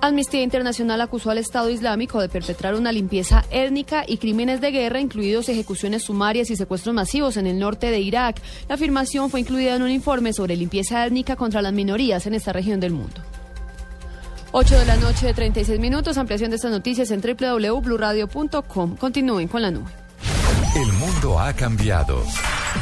Amnistía Internacional acusó al Estado Islámico de perpetrar una limpieza étnica y crímenes de guerra, incluidos ejecuciones sumarias y secuestros masivos en el norte de Irak. La afirmación fue incluida en un informe sobre limpieza étnica contra las minorías en esta región del mundo. 8 de la noche, 36 minutos. Ampliación de estas noticias en www.bluradio.com. Continúen con la nube. El mundo ha cambiado.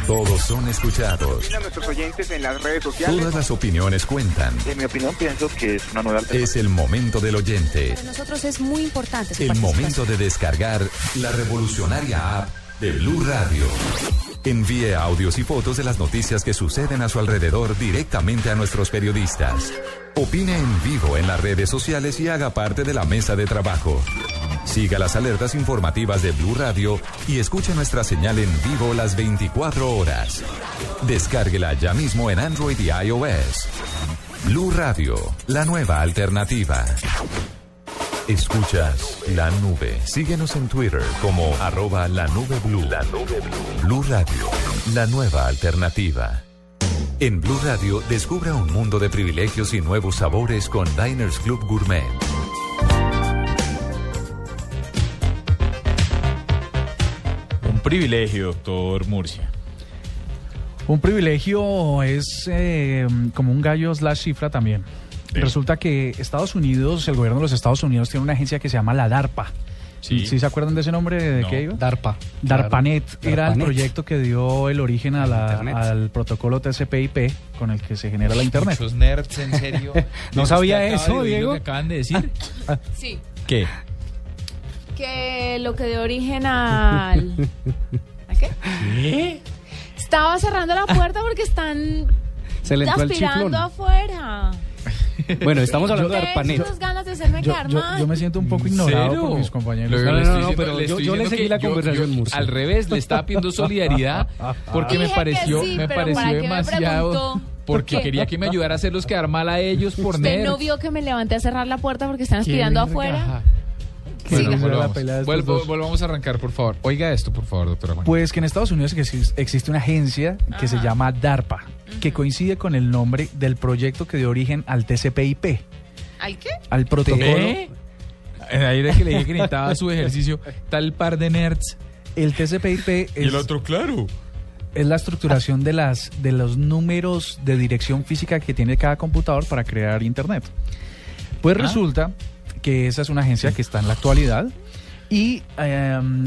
Todos son escuchados. A nuestros oyentes en las redes sociales. Todas las opiniones cuentan. En mi opinión, pienso que es una nueva Es el momento del oyente. Para nosotros es muy importante. su El momento de descargar la revolucionaria app de Blue Radio. Envíe audios y fotos de las noticias que suceden a su alrededor directamente a nuestros periodistas. Opine en vivo en las redes sociales y haga parte de la mesa de trabajo. Siga las alertas informativas de Blue Radio y escuche nuestra señal en vivo las 24 horas. Descárguela ya mismo en Android y iOS. Blue Radio, la nueva alternativa. Escuchas la nube. Síguenos en Twitter como arroba la nube blue. La nube blue. Blue Radio, la nueva alternativa. En Blue Radio descubra un mundo de privilegios y nuevos sabores con Diners Club Gourmet. Un privilegio, doctor Murcia. Un privilegio es eh, como un gallo slash cifra también. Resulta que Estados Unidos, el gobierno de los Estados Unidos tiene una agencia que se llama la DARPA. Sí. se acuerdan de ese nombre? ¿De No. qué iba? DARPA. DARPANET Claro. era el proyecto que dio el origen a la- Internet. al protocolo TCP/IP con el que se genera la Internet. Muchos nerds, en serio. *laughs* ¿No sabía ¿Usted acaba eso, de Diego? lo que acaban de decir? *laughs* Sí. ¿Qué? Que lo que dio origen al. *laughs* ¿A qué? ¿Qué? Estaba cerrando la puerta porque están Se le aspirando afuera. Bueno, estamos hablando de. ARPANET. Ganas de hacerme Yo, quedar yo- mal. yo me siento un poco ignorado por mis compañeros. No, no, no, pero yo- yo le seguí la conversación, Murcia. Al revés, le estaba pidiendo *laughs* solidaridad porque me Dije que pareció, sí, me pero ¿para pareció me demasiado. preguntó? Porque ¿Qué? quería que me ayudara a hacerlos quedar mal a ellos por Usted nerds. no vio que me levanté a cerrar la puerta porque están Qué espiando verga. Bueno, volvamos. La pelea de estos Vuelvo- dos. volvamos a arrancar, por favor. Oiga esto, por favor, doctora Juan. Pues que en Estados Unidos exis- existe una agencia que se llama DARPA, que coincide con el nombre del proyecto que dio origen al TCP/IP, ¿Al qué? al protocolo. ¿Eh? Ahí era que le dije que necesitaba su ejercicio. Tal par de nerds. El TCP/IP es, Y el otro, claro. es la estructuración de las de los números de dirección física que tiene cada computador para crear internet. Pues Ah. resulta que esa es una agencia que está en la actualidad y em,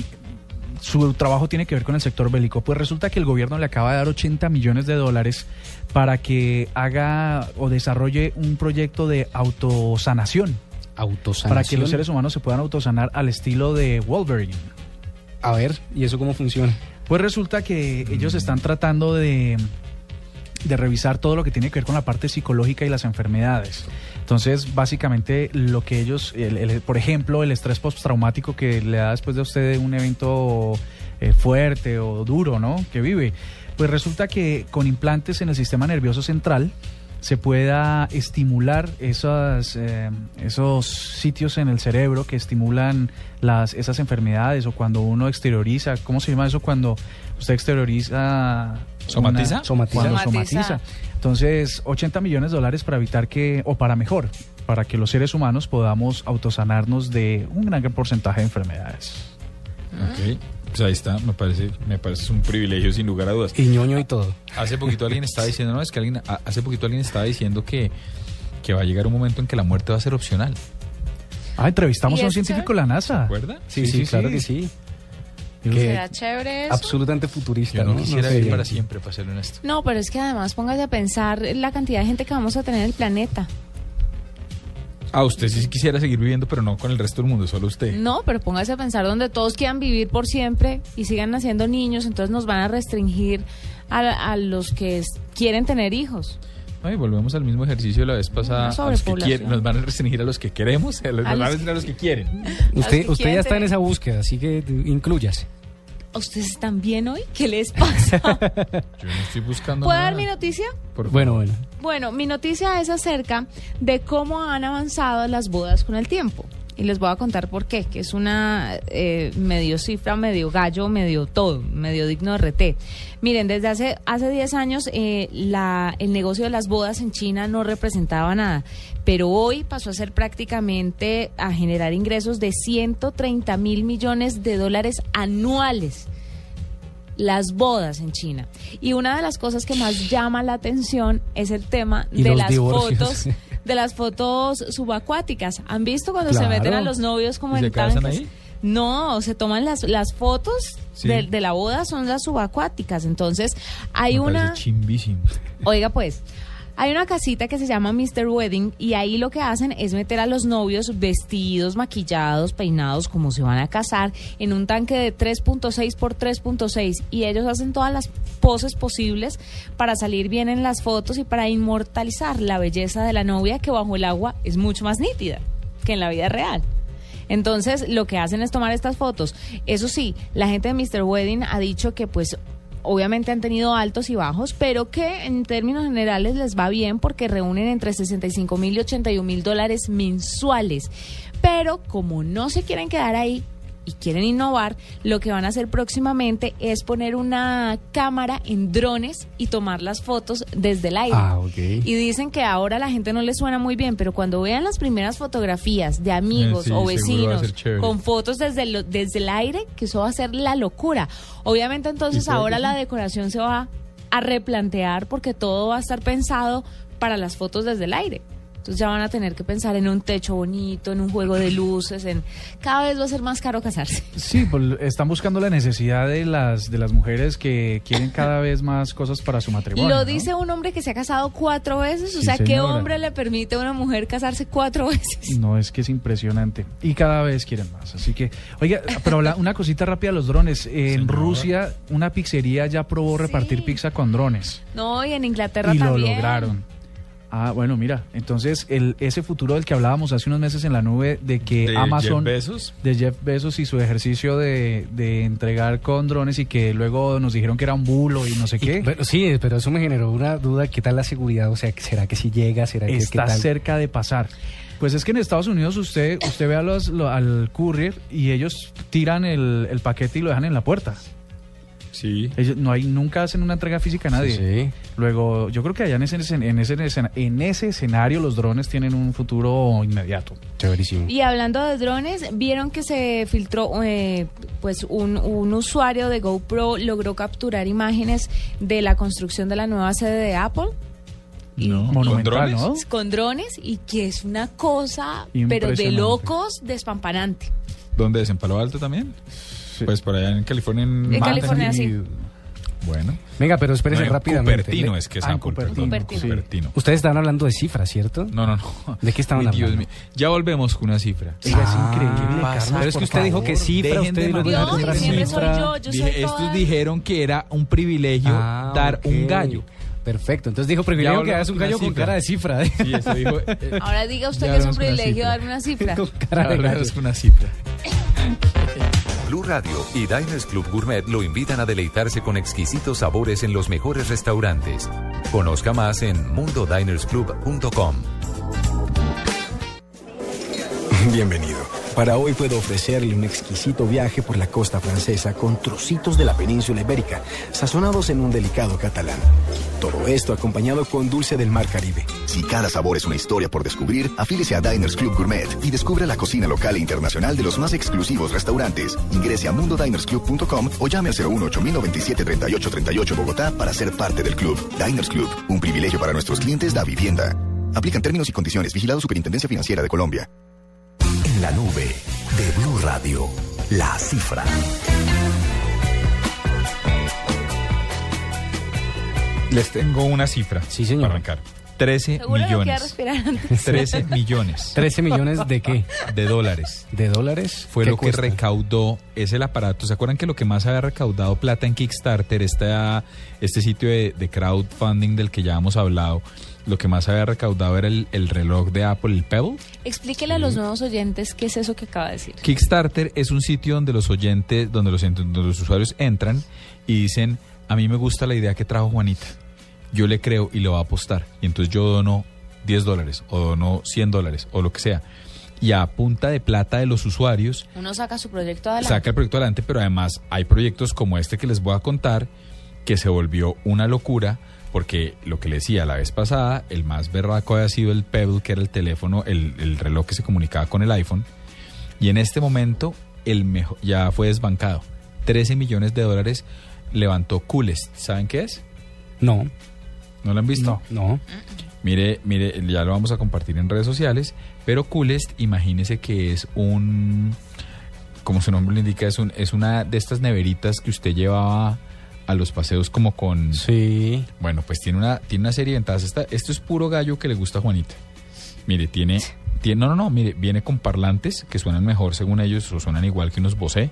su trabajo tiene que ver con el sector bélico. Pues resulta que el gobierno le acaba de dar 80 millones de dólares para que haga o desarrolle un proyecto de autosanación. Autosanación. Para que los seres humanos se puedan autosanar al estilo de Wolverine. A ver, ¿y eso cómo funciona? Pues resulta que ellos están tratando de, de revisar todo lo que tiene que ver con la parte psicológica y las enfermedades. Entonces, básicamente, lo que ellos, el- el- por ejemplo, el estrés postraumático que le da después de usted un evento eh, fuerte o duro, ¿no? Que vive, pues resulta que con implantes en el sistema nervioso central se pueda estimular esas, eh, esos sitios en el cerebro que estimulan las, esas enfermedades o cuando uno exterioriza, ¿cómo se llama eso? Cuando usted exterioriza... ¿Somatiza? una- somatiza. Cuando Somatiza. somatiza. Entonces, 80 millones de dólares para evitar que, o para mejor, para que los seres humanos podamos autosanarnos de un gran porcentaje de enfermedades. Ok. Pues ahí está, me parece, me parece un privilegio sin lugar a dudas. Y ñoño y todo. Hace poquito alguien estaba *laughs* diciendo, no, es que alguien, hace poquito alguien estaba diciendo que, que va a llegar un momento en que la muerte va a ser opcional. Ah, entrevistamos ¿Y a un científico de la NASA. ¿Recuerda? Sí, sí, claro que sí. Que ¿Será chévere eso? absolutamente futurista, Yo no ¿no? quisiera sé. vivir para siempre, para ser honesto. No, pero es que además póngase a pensar la cantidad de gente que vamos a tener en el planeta. Ah, usted sí quisiera seguir viviendo, pero no con el resto del mundo, solo usted. No, pero póngase a pensar donde todos quieran vivir por siempre y sigan naciendo niños, entonces nos van a restringir a, a los que quieren tener hijos. No, y volvemos al mismo ejercicio de la vez pasada. A los que sobrepoblación. quieren, nos van a restringir a los que queremos, a los, A nos van a los restringir a los que quieren. *laughs* Usted, que usted ya está en esa búsqueda, así que eh, ¿Ustedes están bien hoy? ¿Qué les pasa? *laughs* Yo no estoy buscando ¿Puedo nada. dar mi noticia? Por Bueno, bueno. Bueno, mi noticia es acerca de cómo han avanzado las bodas con el tiempo. Y les voy a contar por qué, que es una eh, medio cifra, medio gallo, medio todo, medio digno de RT. Miren, desde hace, hace 10 años eh, la, el negocio de las bodas en China no representaba nada, pero hoy pasó a ser prácticamente a generar ingresos de 130 mil millones de dólares anuales las bodas en China. Y una de las cosas que más llama la atención es el tema de las divorcios. fotos, *laughs* de las fotos subacuáticas. ¿Han visto cuando se meten a los novios como ¿Y en se tanques? ahí? No, se toman las, las fotos Sí. de, de la boda, son las subacuáticas. Entonces, hay Me una... chimbísimo. Oiga, pues, hay una casita que se llama Mr. Wedding y ahí lo que hacen es meter a los novios vestidos, maquillados, peinados, como se van a casar, en un tanque de 3.6 por 3.6 y ellos hacen todas las poses posibles para salir bien en las fotos y para inmortalizar la belleza de la novia que bajo el agua es mucho más nítida que en la vida real. Entonces, lo que hacen es tomar estas fotos. Eso sí, la gente de Mr. Wedding ha dicho que pues obviamente han tenido altos y bajos, pero que en términos generales les va bien porque reúnen entre 65 mil y 81 mil dólares mensuales. Pero como no se quieren quedar ahí y quieren innovar, lo que van a hacer próximamente es poner una cámara en drones y tomar las fotos desde el aire. Ah, ok. Y dicen que ahora a la gente no le suena muy bien, pero cuando vean las primeras fotografías de amigos Eh, sí, o vecinos con fotos desde, lo- desde el aire, que eso va a ser la locura. Obviamente entonces ¿Y puede ahora la decoración se va a replantear porque todo va a estar pensado para las fotos desde el aire. Entonces ya van a tener que pensar en un techo bonito, en un juego de luces, en cada vez va a ser más caro casarse. Sí, pues están buscando la necesidad de las de las mujeres que quieren cada vez más cosas para su matrimonio. Lo ¿no? dice un hombre que se ha casado cuatro veces, o sea, ¿qué hombre le permite a una mujer casarse cuatro veces? No, es que es impresionante. Y cada vez quieren más. Así que, oiga, pero la- una cosita rápida, los drones. En Señora. Rusia, una pizzería ya probó repartir pizza con drones. No, y en Inglaterra Y lo también. lograron. Ah, bueno, mira, entonces el, ese futuro del que hablábamos hace unos meses en la nube de que ¿De Amazon Jeff Bezos? de Jeff Bezos y su ejercicio de, de entregar con drones y que luego nos dijeron que era un bulo y no sé qué. Pero sí, pero eso me generó una duda, ¿qué tal la seguridad? O sea, ¿será que si llega? ¿Será que qué está tal? cerca de pasar. Pues es que en Estados Unidos usted usted ve a los, lo- al courier y ellos tiran el, el paquete y lo dejan en la puerta. Sí. Ellos no hay nunca hacen una entrega física a nadie. Luego, yo creo que allá en ese, en ese, en ese escenario los drones tienen un futuro inmediato. Chéverísimo. Y hablando de drones, vieron que se filtró, eh, pues un, un usuario de GoPro logró capturar imágenes de la construcción de la nueva sede de Apple. No. Monumental, ¿no? Con drones y que es una cosa, pero de locos, despampanante. ¿Dónde es? ¿En Palo Alto también? Pues por allá en California. En, En California, sí. Bueno. Venga, pero espérese No, en rápidamente. Cupertino es que es Ah, Cupertino. Cupertino. Cupertino. Ustedes estaban hablando de cifras, ¿cierto? No, no, no. ¿De qué estaban Dios hablando? mío. Ya volvemos con una cifra. Oiga, es increíble, Pero es que usted dijo que favor, cifra, dejen usted de dijo siempre soy yo, yo soy Dije, toda- Estos dijeron que era un privilegio Ah, dar ok. un gallo. Perfecto. Entonces dijo privilegio Ya que hagas un gallo con con cara de cifra. Sí, eso dijo. *laughs* eh, Ahora diga usted que es un con una privilegio cifra. dar una cifra. *laughs* cara ya de gallo. con una cifra. *laughs* Blue Radio y Diners Club Gourmet lo invitan a deleitarse con exquisitos sabores en los mejores restaurantes. Conozca más en mundodinersclub.com. Bienvenido. Para hoy puedo ofrecerle un exquisito viaje por la costa francesa con trocitos de la península ibérica, sazonados en un delicado catalán. Todo esto acompañado con dulce del mar Caribe. Si cada sabor es una historia por descubrir, afílese a Diners Club Gourmet y descubra la cocina local e internacional de los más exclusivos restaurantes. Ingrese a mundodinersclub.com o llame al 018 097 3838 Bogotá para ser parte del club. Diners Club, un privilegio para nuestros clientes da vivienda. Aplican términos y condiciones. Vigilado Superintendencia Financiera de Colombia. En la nube de Blue Radio, la cifra. Les tengo una cifra. Sí, señor. Para arrancar. 13 Seguro no quiera millones. respirar antes. 13 *laughs* millones. ¿13 millones de qué? De dólares. ¿De dólares? Fue ¿Qué lo cuesta? que recaudó, es el aparato. ¿Se acuerdan que lo que más había recaudado plata en Kickstarter, esta, este sitio de, de crowdfunding del que ya hemos hablado, lo que más había recaudado era el, el reloj de Apple, el Pebble? Explíquele a los nuevos oyentes qué es eso que acaba de decir. Kickstarter es un sitio donde los oyentes, donde los, donde los usuarios entran y dicen, a mí me gusta la idea que trajo Juanita, yo le creo y le va a apostar. Y entonces yo dono 10 dólares o dono 100 dólares o lo que sea. Y a punta de plata de los usuarios Uno saca su proyecto adelante. saca el proyecto adelante, pero además hay proyectos como este que les voy a contar que se volvió una locura porque lo que le decía la vez pasada, el más berraco había sido el Pebble, que era el teléfono, el, el reloj que se comunicaba con el iPhone, y en este momento el mejor, ya fue desbancado. 13 millones de dólares levantó Coolest. ¿Saben qué es? No. ¿No lo han visto? No. Mire, mire, ya lo vamos a compartir en redes sociales, pero Coolest, imagínese que es un, como su nombre lo indica, es, un, es una de estas neveritas que usted llevaba a los paseos como con... Sí. Bueno, pues tiene una, tiene una serie de ventajas. Esta- esto es puro gallo que le gusta a Juanita. Mire, tiene, tiene... No, no, no, mire, viene con parlantes que suenan mejor según ellos o suenan igual que unos Bose.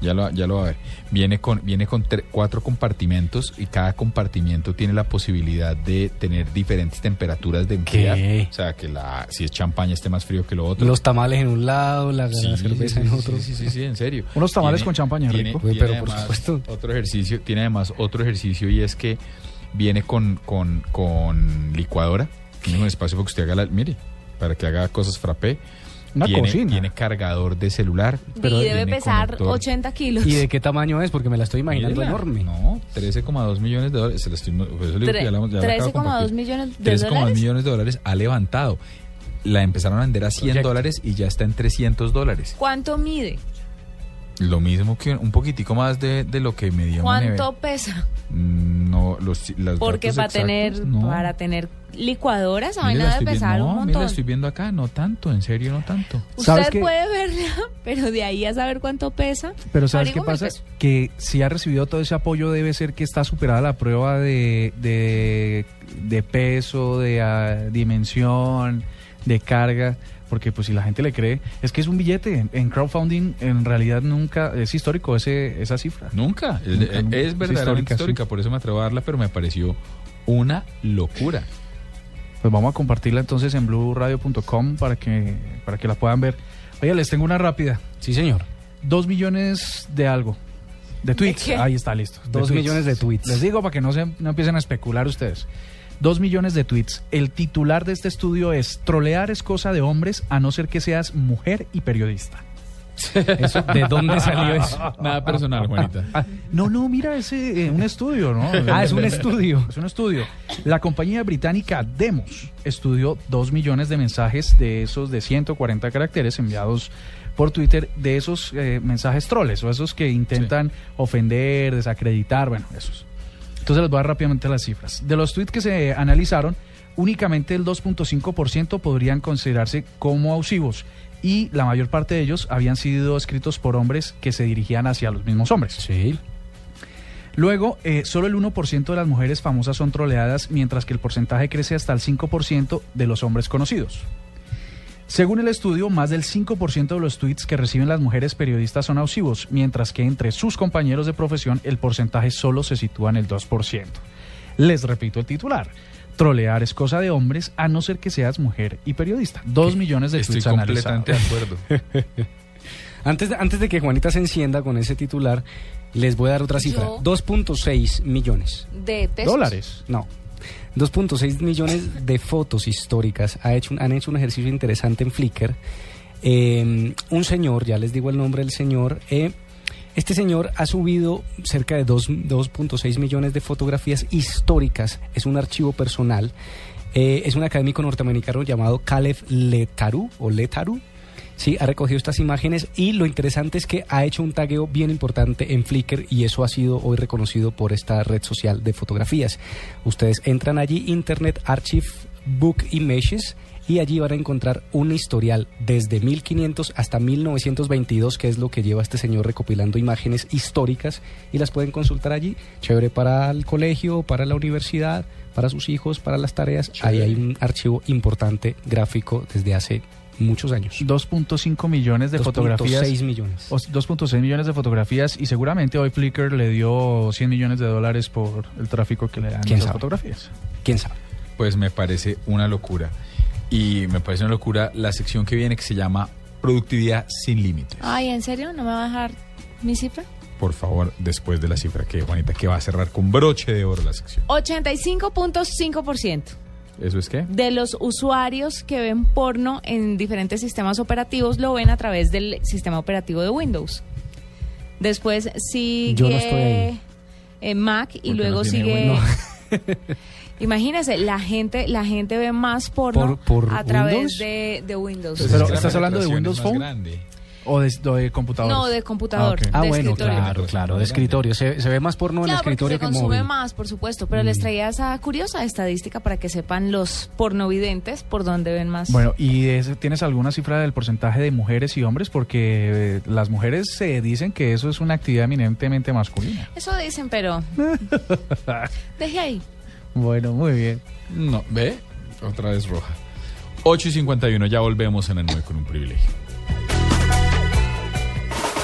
Ya lo, ya lo va a ver. Viene con, viene con tre- cuatro compartimentos y cada compartimento tiene la posibilidad de tener diferentes temperaturas de enfriar. ¿Qué? O sea, que la, si es champaña esté más frío que lo otro. Los tamales en un lado, la, Sí, la cerveza sí, en otro. Sí, sí, sí, en serio. Unos tamales con champaña, tiene- rico. tiene Pero por supuesto. Otro ejercicio, tiene además otro ejercicio y es que viene con, con, con licuadora. Tiene un espacio para que usted haga la, mire, para que haga cosas frappé. Una tiene, cocina. tiene cargador de celular. y debe pesar conector. 80 kilos. ¿Y de qué tamaño es? Porque me la estoy imaginando enorme. No, 13,2 millones de dólares. Se la estoy- por eso le digo que ya la- ya la acabo de 13,2 compartir. millones de 13,2 dólares. millones de dólares ha levantado. La empezaron a vender a 100 Proyecto. dólares y ya está en 300 dólares. ¿Cuánto mide? Lo mismo que un poquitico más de, de lo que me dio ¿Cuánto pesa? No, los, las Porque para exactos, tener no. para tener licuadora esa Mire, la vaina estoy debe viendo- pesar no, un montón. la estoy viendo acá, no tanto, en serio, no tanto. ¿Sabes Usted puede verla, *laughs* pero de ahí a saber cuánto pesa. Pero ¿sabes qué pasa? Que si ha recibido todo ese apoyo debe ser que está superada la prueba de, de, de peso, de ah, dimensión, de carga. Porque pues si la gente le cree, es que es un billete. En crowdfunding en realidad nunca es histórico ese, esa cifra. Nunca, es, Nunca, es nunca. verdaderamente histórica, sí. por eso me atrevo a darla, pero me pareció una locura. Pues vamos a compartirla entonces en blueradio.com para que, para que la puedan ver. Oye, les tengo una rápida. Sí, señor. Dos millones de algo. De tweets. Ahí está, listo. Dos millones de tweets. Les digo para que no, se, no empiecen a especular ustedes. Dos millones de tweets. El titular de este estudio es Trolear es cosa de hombres a no ser que seas mujer y periodista. Eso, ¿De dónde salió eso? *laughs* Nada personal, Juanita. Ah, no, no, mira, es eh, un estudio, ¿no? Ah, es un estudio. Es un estudio. La compañía británica Demos estudió dos millones de mensajes de esos de 140 caracteres enviados por Twitter, de esos eh, mensajes troles o esos que intentan ofender, desacreditar, bueno, esos. Entonces les voy a dar rápidamente las cifras. De los tweets que se analizaron, únicamente el 2.5% podrían considerarse como abusivos y la mayor parte de ellos habían sido escritos por hombres que se dirigían hacia los mismos hombres. Sí. Luego, eh, solo el 1% de las mujeres famosas son troleadas, mientras que el porcentaje crece hasta el 5% de los hombres conocidos. Según el estudio, más del 5% de los tweets que reciben las mujeres periodistas son abusivos, mientras que entre sus compañeros de profesión el porcentaje solo se sitúa en el 2%. Les repito el titular. Trolear es cosa de hombres a no ser que seas mujer y periodista. Dos millones de Estoy tweets analizados. completamente de acuerdo. *laughs* Antes de, antes de que Juanita se encienda con ese titular, les voy a dar otra cifra. Yo- 2.6 millones. De pesos. ¿Dólares? No. 2.6 millones de fotos históricas. Ha hecho, han hecho un ejercicio interesante en Flickr. Eh, un señor, ya les digo el nombre del señor, eh, este señor ha subido cerca de dos- 2.6 millones de fotografías históricas. Es un archivo personal. Eh, es un académico norteamericano llamado Caleb Letaru o Letaru. Sí, ha recogido estas imágenes y lo interesante es que ha hecho un tagueo bien importante en Flickr y eso ha sido hoy reconocido por esta red social de fotografías. Ustedes entran allí, Internet Archive Book Images, y allí van a encontrar un historial desde 1500 hasta 1922, que es lo que lleva este señor recopilando imágenes históricas y las pueden consultar allí. Chévere para el colegio, para la universidad, para sus hijos, para las tareas. Ahí hay un archivo importante gráfico desde hace muchos años. 2.5 millones de 2.6 fotografías. millones. O s- 2.6 millones de fotografías y seguramente hoy Flickr le dio 100 millones de dólares por el tráfico que le dan ¿Quién esas sabe? fotografías. ¿Quién sabe? Pues me parece una locura. Y me parece una locura la sección que viene que se llama Productividad sin límites. Ay, ¿en serio? ¿No me va a dejar mi cifra? Por favor, después de la cifra que Juanita, que va a cerrar con broche de oro la sección. 85.5% ¿Eso es qué? de los usuarios que ven porno en diferentes sistemas operativos lo ven a través del sistema operativo de Windows. Después sigue Yo no estoy ahí. eh, Mac y luego no sigue... *laughs* Imagínese, la gente, la gente ve más porno ¿Por- por a través Windows? de, de Windows. Pero, ¿estás hablando de Windows Phone? grande. ¿O de, computador? No, de computador. Ah, ok. Ah, de bueno, escritorio. claro, claro, de escritorio. Se, se ve más porno en Claro, porque escritorio se que consume móvil. más, por supuesto, pero les traía esa curiosa estadística para que sepan los pornovidentes por dónde ven más. Bueno, ¿y tienes alguna cifra del porcentaje de mujeres y hombres? Porque eh, las mujeres se dicen que eso es una actividad eminentemente masculina. Eso dicen, pero *laughs* deje ahí. bueno, muy bien. No, ¿ve? Otra vez roja. 8 y 51, ya volvemos en el 9 con un privilegio.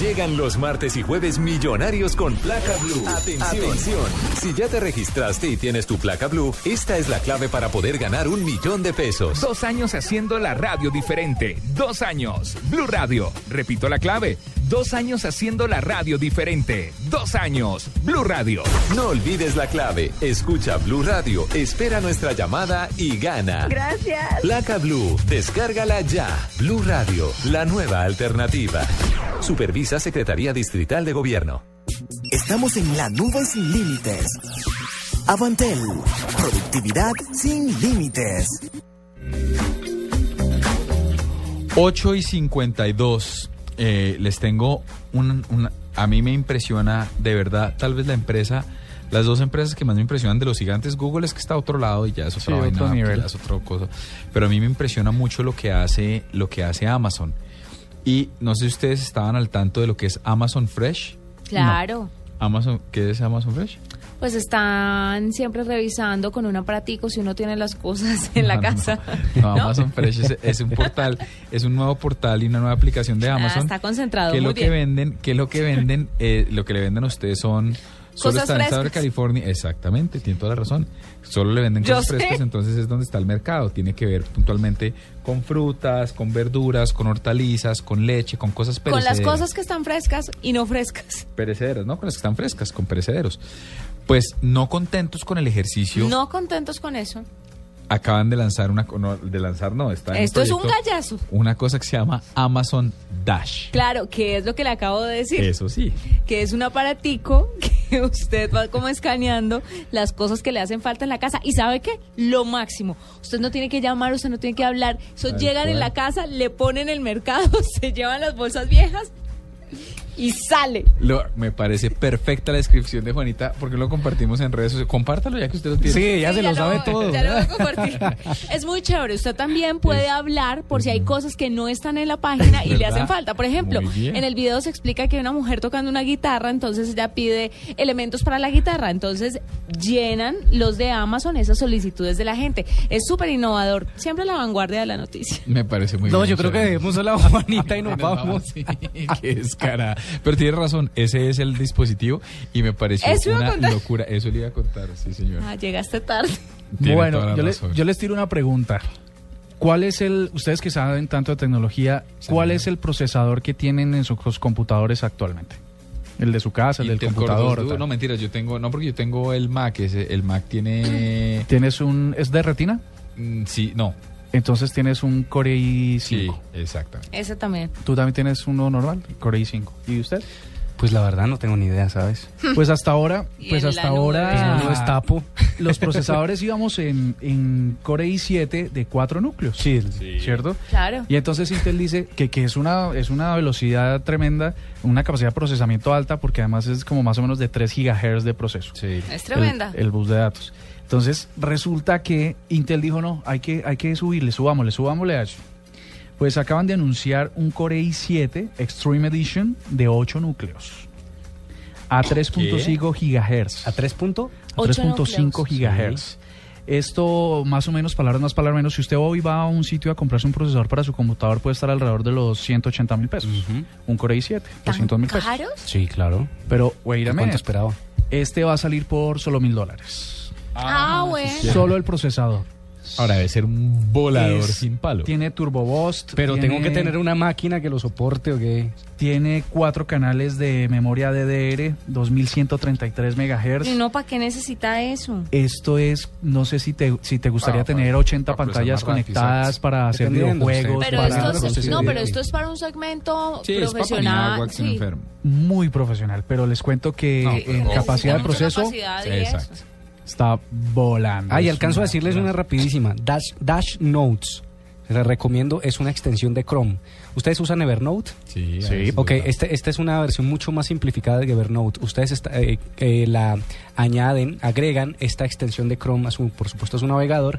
Llegan los martes y jueves millonarios con placa blue. Atención. Si ya te registraste y tienes tu placa blue, esta es la clave para poder ganar un millón de pesos. Dos años haciendo la radio diferente. Dos años. Blue Radio. Repito la clave. Dos años haciendo la radio diferente. Dos años. Blue Radio. No olvides la clave. Escucha Blue Radio, espera nuestra llamada y gana. Gracias. Placa Blue, descárgala ya. Blue Radio, la nueva alternativa. Supervisa Secretaría Distrital de Gobierno. Estamos en la nube sin límites. Avantel, productividad sin límites. 8 y 52. Eh, les tengo un, un- A mí me impresiona, de verdad, tal vez la empresa. Las dos empresas que más me impresionan de los gigantes, Google es que está a otro lado y ya es otra Sí, vaina, otro nivel. ya es otra cosa. Pero a mí me impresiona mucho lo que hace, lo que hace Amazon. Y no sé si ustedes estaban al tanto de lo que es Amazon Fresh. Claro. Amazon, ¿qué es Amazon Fresh? pues están siempre revisando con un aparatico si uno tiene las cosas en la *laughs* No, casa. No, Amazon Fresh es, es un portal, *laughs* es un nuevo portal y una nueva aplicación de Amazon. Ah, está concentrado, Que muy lo que venden, que lo que venden, eh, lo que le venden a ustedes son solo Cosas está en frescas. California, exactamente, tiene toda la razón. Solo le venden Yo cosas sé. frescas, entonces es donde está el mercado. Tiene que ver puntualmente con frutas, con verduras, con hortalizas, con leche, con cosas Con perecederas. las cosas que están frescas y no frescas. perecederas, ¿no? Con las que están frescas, con perecederos. Pues no contentos con el ejercicio, No contentos con eso. Acaban de lanzar una, no, de lanzar no, está en Esto es un gallazo. una cosa que se llama Amazon Dash. Claro, que es lo que le acabo de decir. Eso sí. Que es un aparatico *laughs* que usted va como escaneando las cosas que le hacen falta en la casa. ¿Y sabe qué? Lo máximo. Usted no tiene que llamar, usted no tiene que hablar. Eso llegan en la casa, le ponen el mercado, *laughs* se llevan las bolsas viejas y sale. Lo, me parece perfecta la descripción de Juanita, porque lo compartimos en redes sociales. Compártalo ya que usted lo tiene. Sí, ya se lo sabe todo. Ya lo voy a compartir. *laughs* Es muy chévere. Usted también puede hablar por si hay cosas que no están en la página y le hacen falta. Por ejemplo, en el video se explica que hay una mujer tocando una guitarra, entonces ella pide elementos para la guitarra. Entonces llenan los de Amazon esas solicitudes de la gente. Es súper innovador. Siempre a la vanguardia de la noticia. Me parece muy No, bien. yo creo que debemos a la Juanita y nos *laughs* Nos vamos, vamos. sí, qué descarada. Pero tiene razón, ese es el dispositivo y me pareció Eso una locura. Eso le iba a contar, sí, señor. Ah, llegaste tarde. Tiene Bueno, yo, le- razón. yo les tiro una pregunta. ¿Cuál es el, ustedes que saben tanto de tecnología, cuál es el procesador que tienen en sus computadores actualmente? El de su casa, el del computador. 2 Duo. tal. No, mentira, yo tengo, no porque yo tengo el Mac, ese, el Mac tiene... ¿Tienes un, es de retina? Mm, sí, no. Entonces tienes un Core i5. Sí, exactamente. Ese también. ¿Tú también tienes uno normal? Core i5. ¿Y usted? Pues la verdad no tengo ni idea, ¿sabes? *laughs* Pues hasta ahora, pues hasta ahora No destapo. *laughs* los procesadores íbamos en, en Core i7 de cuatro núcleos. Sí. ¿Cierto? Claro. Y entonces Intel dice que, que es, una, es una velocidad tremenda, una capacidad de procesamiento alta, porque además es como más o menos de 3 GHz de proceso. Sí. Es tremenda. El, el bus de datos. Entonces resulta que Intel dijo, no, hay que, hay que subirle, subámosle, subámosle a eso. Pues acaban de anunciar un Core i7 Extreme Edition de 8 núcleos. A 3.5 GHz. ¿A 3 punto? A Ocho 3.5 GHz. Esto, más o menos, palabras más, palabras menos, si usted hoy va a un sitio a comprarse un procesador para su computador, puede estar alrededor de los 180 mil pesos. Un Core i7, 200 mil pesos. ¿Caros? Sí, claro. Pero, a ¿Cuánto esperaba? Este va a salir por solo mil dólares. Ah, bueno. Solo el procesador. Ahora debe ser un volador Es- sin palo. Tiene Turbo Boost. Pero tiene- tengo que tener una máquina que lo soporte o qué. Tiene cuatro canales de memoria DDR, 2133 MHz. ¿Y no para qué necesita eso? Esto es, no sé si te, si te gustaría Ah, para- tener 80 para procesar pantallas más rápido, conectadas exacto. para hacer videojuegos. Pero para esto es, sí, no, sí, pero esto es para un segmento Sí, profesional. sí. muy profesional, pero les cuento que No, en capacidad de proceso capacidad Sí, eso. Está volando. Ah, y Es alcanzo a decirles una rapidísima. Dash, Dash Notes. Les recomiendo, es una extensión de Chrome. ¿Ustedes usan Evernote? Sí, Sí, Ok, este, esta es una versión mucho más simplificada de Evernote. Ustedes esta- eh, eh, la añaden, agregan esta extensión de Chrome a su, por supuesto, a su navegador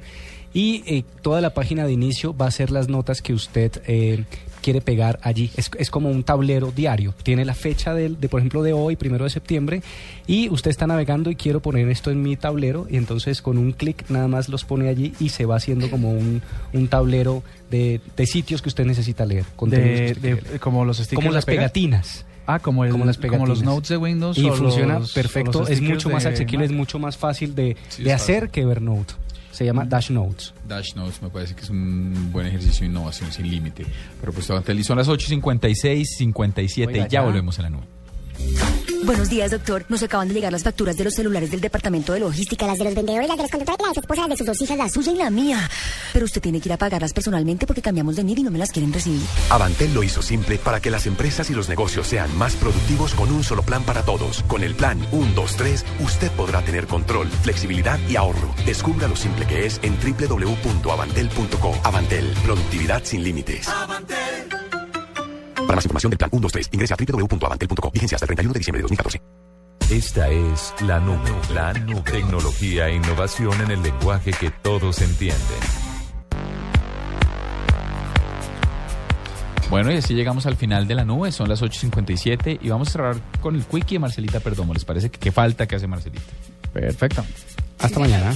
y eh, toda la página de inicio va a ser las notas que usted eh, quiere pegar allí. Es, es como un tablero diario. Tiene la fecha del- de, por ejemplo, de hoy, primero de septiembre, y usted está navegando y quiero poner esto en mi tablero y entonces con un clic nada más los pone allí y se va haciendo como un, un tablero de, de sitios que usted necesita leer. de, usted de- quiere leer. como los stickers como de las pegar. pegatinas. Ah, como, el, como las como los notes de Windows. Y o funciona los- perfecto, los es mucho más de asequible, es mucho más fácil de, Sí, de hacer fácil. que Evernote. Se llama Dash Notes. Dash Notes me parece que es un buen ejercicio de innovación sin límite. Pero pues y son las 8.56, 57 Oiga, y ya ya. volvemos a la nube. Buenos días, doctor. Nos acaban de llegar las facturas de los celulares del departamento de logística, las de los vendedores, las de los conductores, las esposas de sus dos hijas, la suya y la mía. Pero usted tiene que ir a pagarlas personalmente porque cambiamos de NID y no me las quieren recibir. Avantel lo hizo simple para que las empresas y los negocios sean más productivos con un solo plan para todos. Con el plan 1, 2, 3, usted podrá tener control, flexibilidad y ahorro. Descubra lo simple que es en www.avantel.co. Avantel, productividad sin límites. Para más información del plan 1, 2, 3, ingrese a www.avantel.co. Vigencia hasta el 31 de diciembre de 2014. Esta es la nube. La nube. Tecnología e innovación en el lenguaje que todos entienden. Bueno, y así llegamos al final de la nube, son las 8.57 y vamos a cerrar con el quickie de Marcelita Perdomo. ¿Les parece que qué falta que hace Marcelita? Perfecto. Hasta mañana.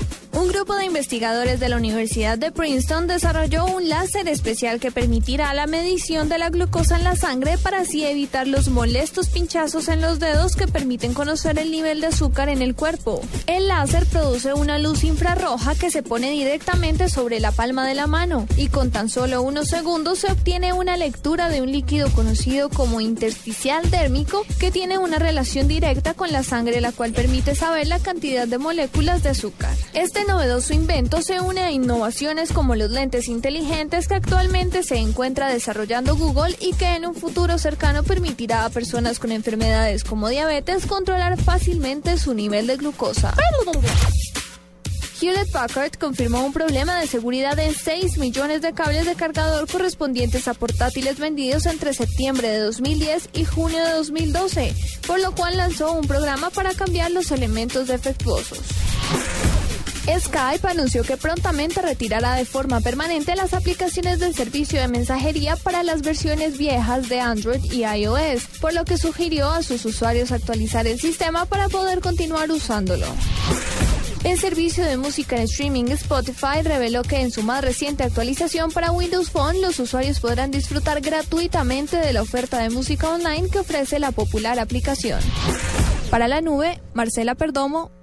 Un grupo de investigadores de la Universidad de Princeton desarrolló un láser especial que permitirá la medición de la glucosa en la sangre para así evitar los molestos pinchazos en los dedos que permiten conocer el nivel de azúcar en el cuerpo. El láser produce una luz infrarroja que se pone directamente sobre la palma de la mano y con tan solo unos segundos se obtiene una lectura de un líquido conocido como intersticial dérmico que tiene una relación directa con la sangre la cual permite saber la cantidad de moléculas de azúcar. Este novedoso invento se une a innovaciones como los lentes inteligentes que actualmente se encuentra desarrollando Google y que en un futuro cercano permitirá a personas con enfermedades como diabetes controlar fácilmente su nivel de glucosa. Hewlett Packard confirmó un problema de seguridad en 6 millones de cables de cargador correspondientes a portátiles vendidos entre septiembre de 2010 y junio de 2012, por lo cual lanzó un programa para cambiar los elementos defectuosos. Skype anunció que prontamente retirará de forma permanente las aplicaciones del servicio de mensajería para las versiones viejas de Android y iOS, por lo que sugirió a sus usuarios actualizar el sistema para poder continuar usándolo. El servicio de música en streaming Spotify reveló que en su más reciente actualización para Windows Phone los usuarios podrán disfrutar gratuitamente de la oferta de música online que ofrece la popular aplicación. Para la nube, Marcela Perdomo,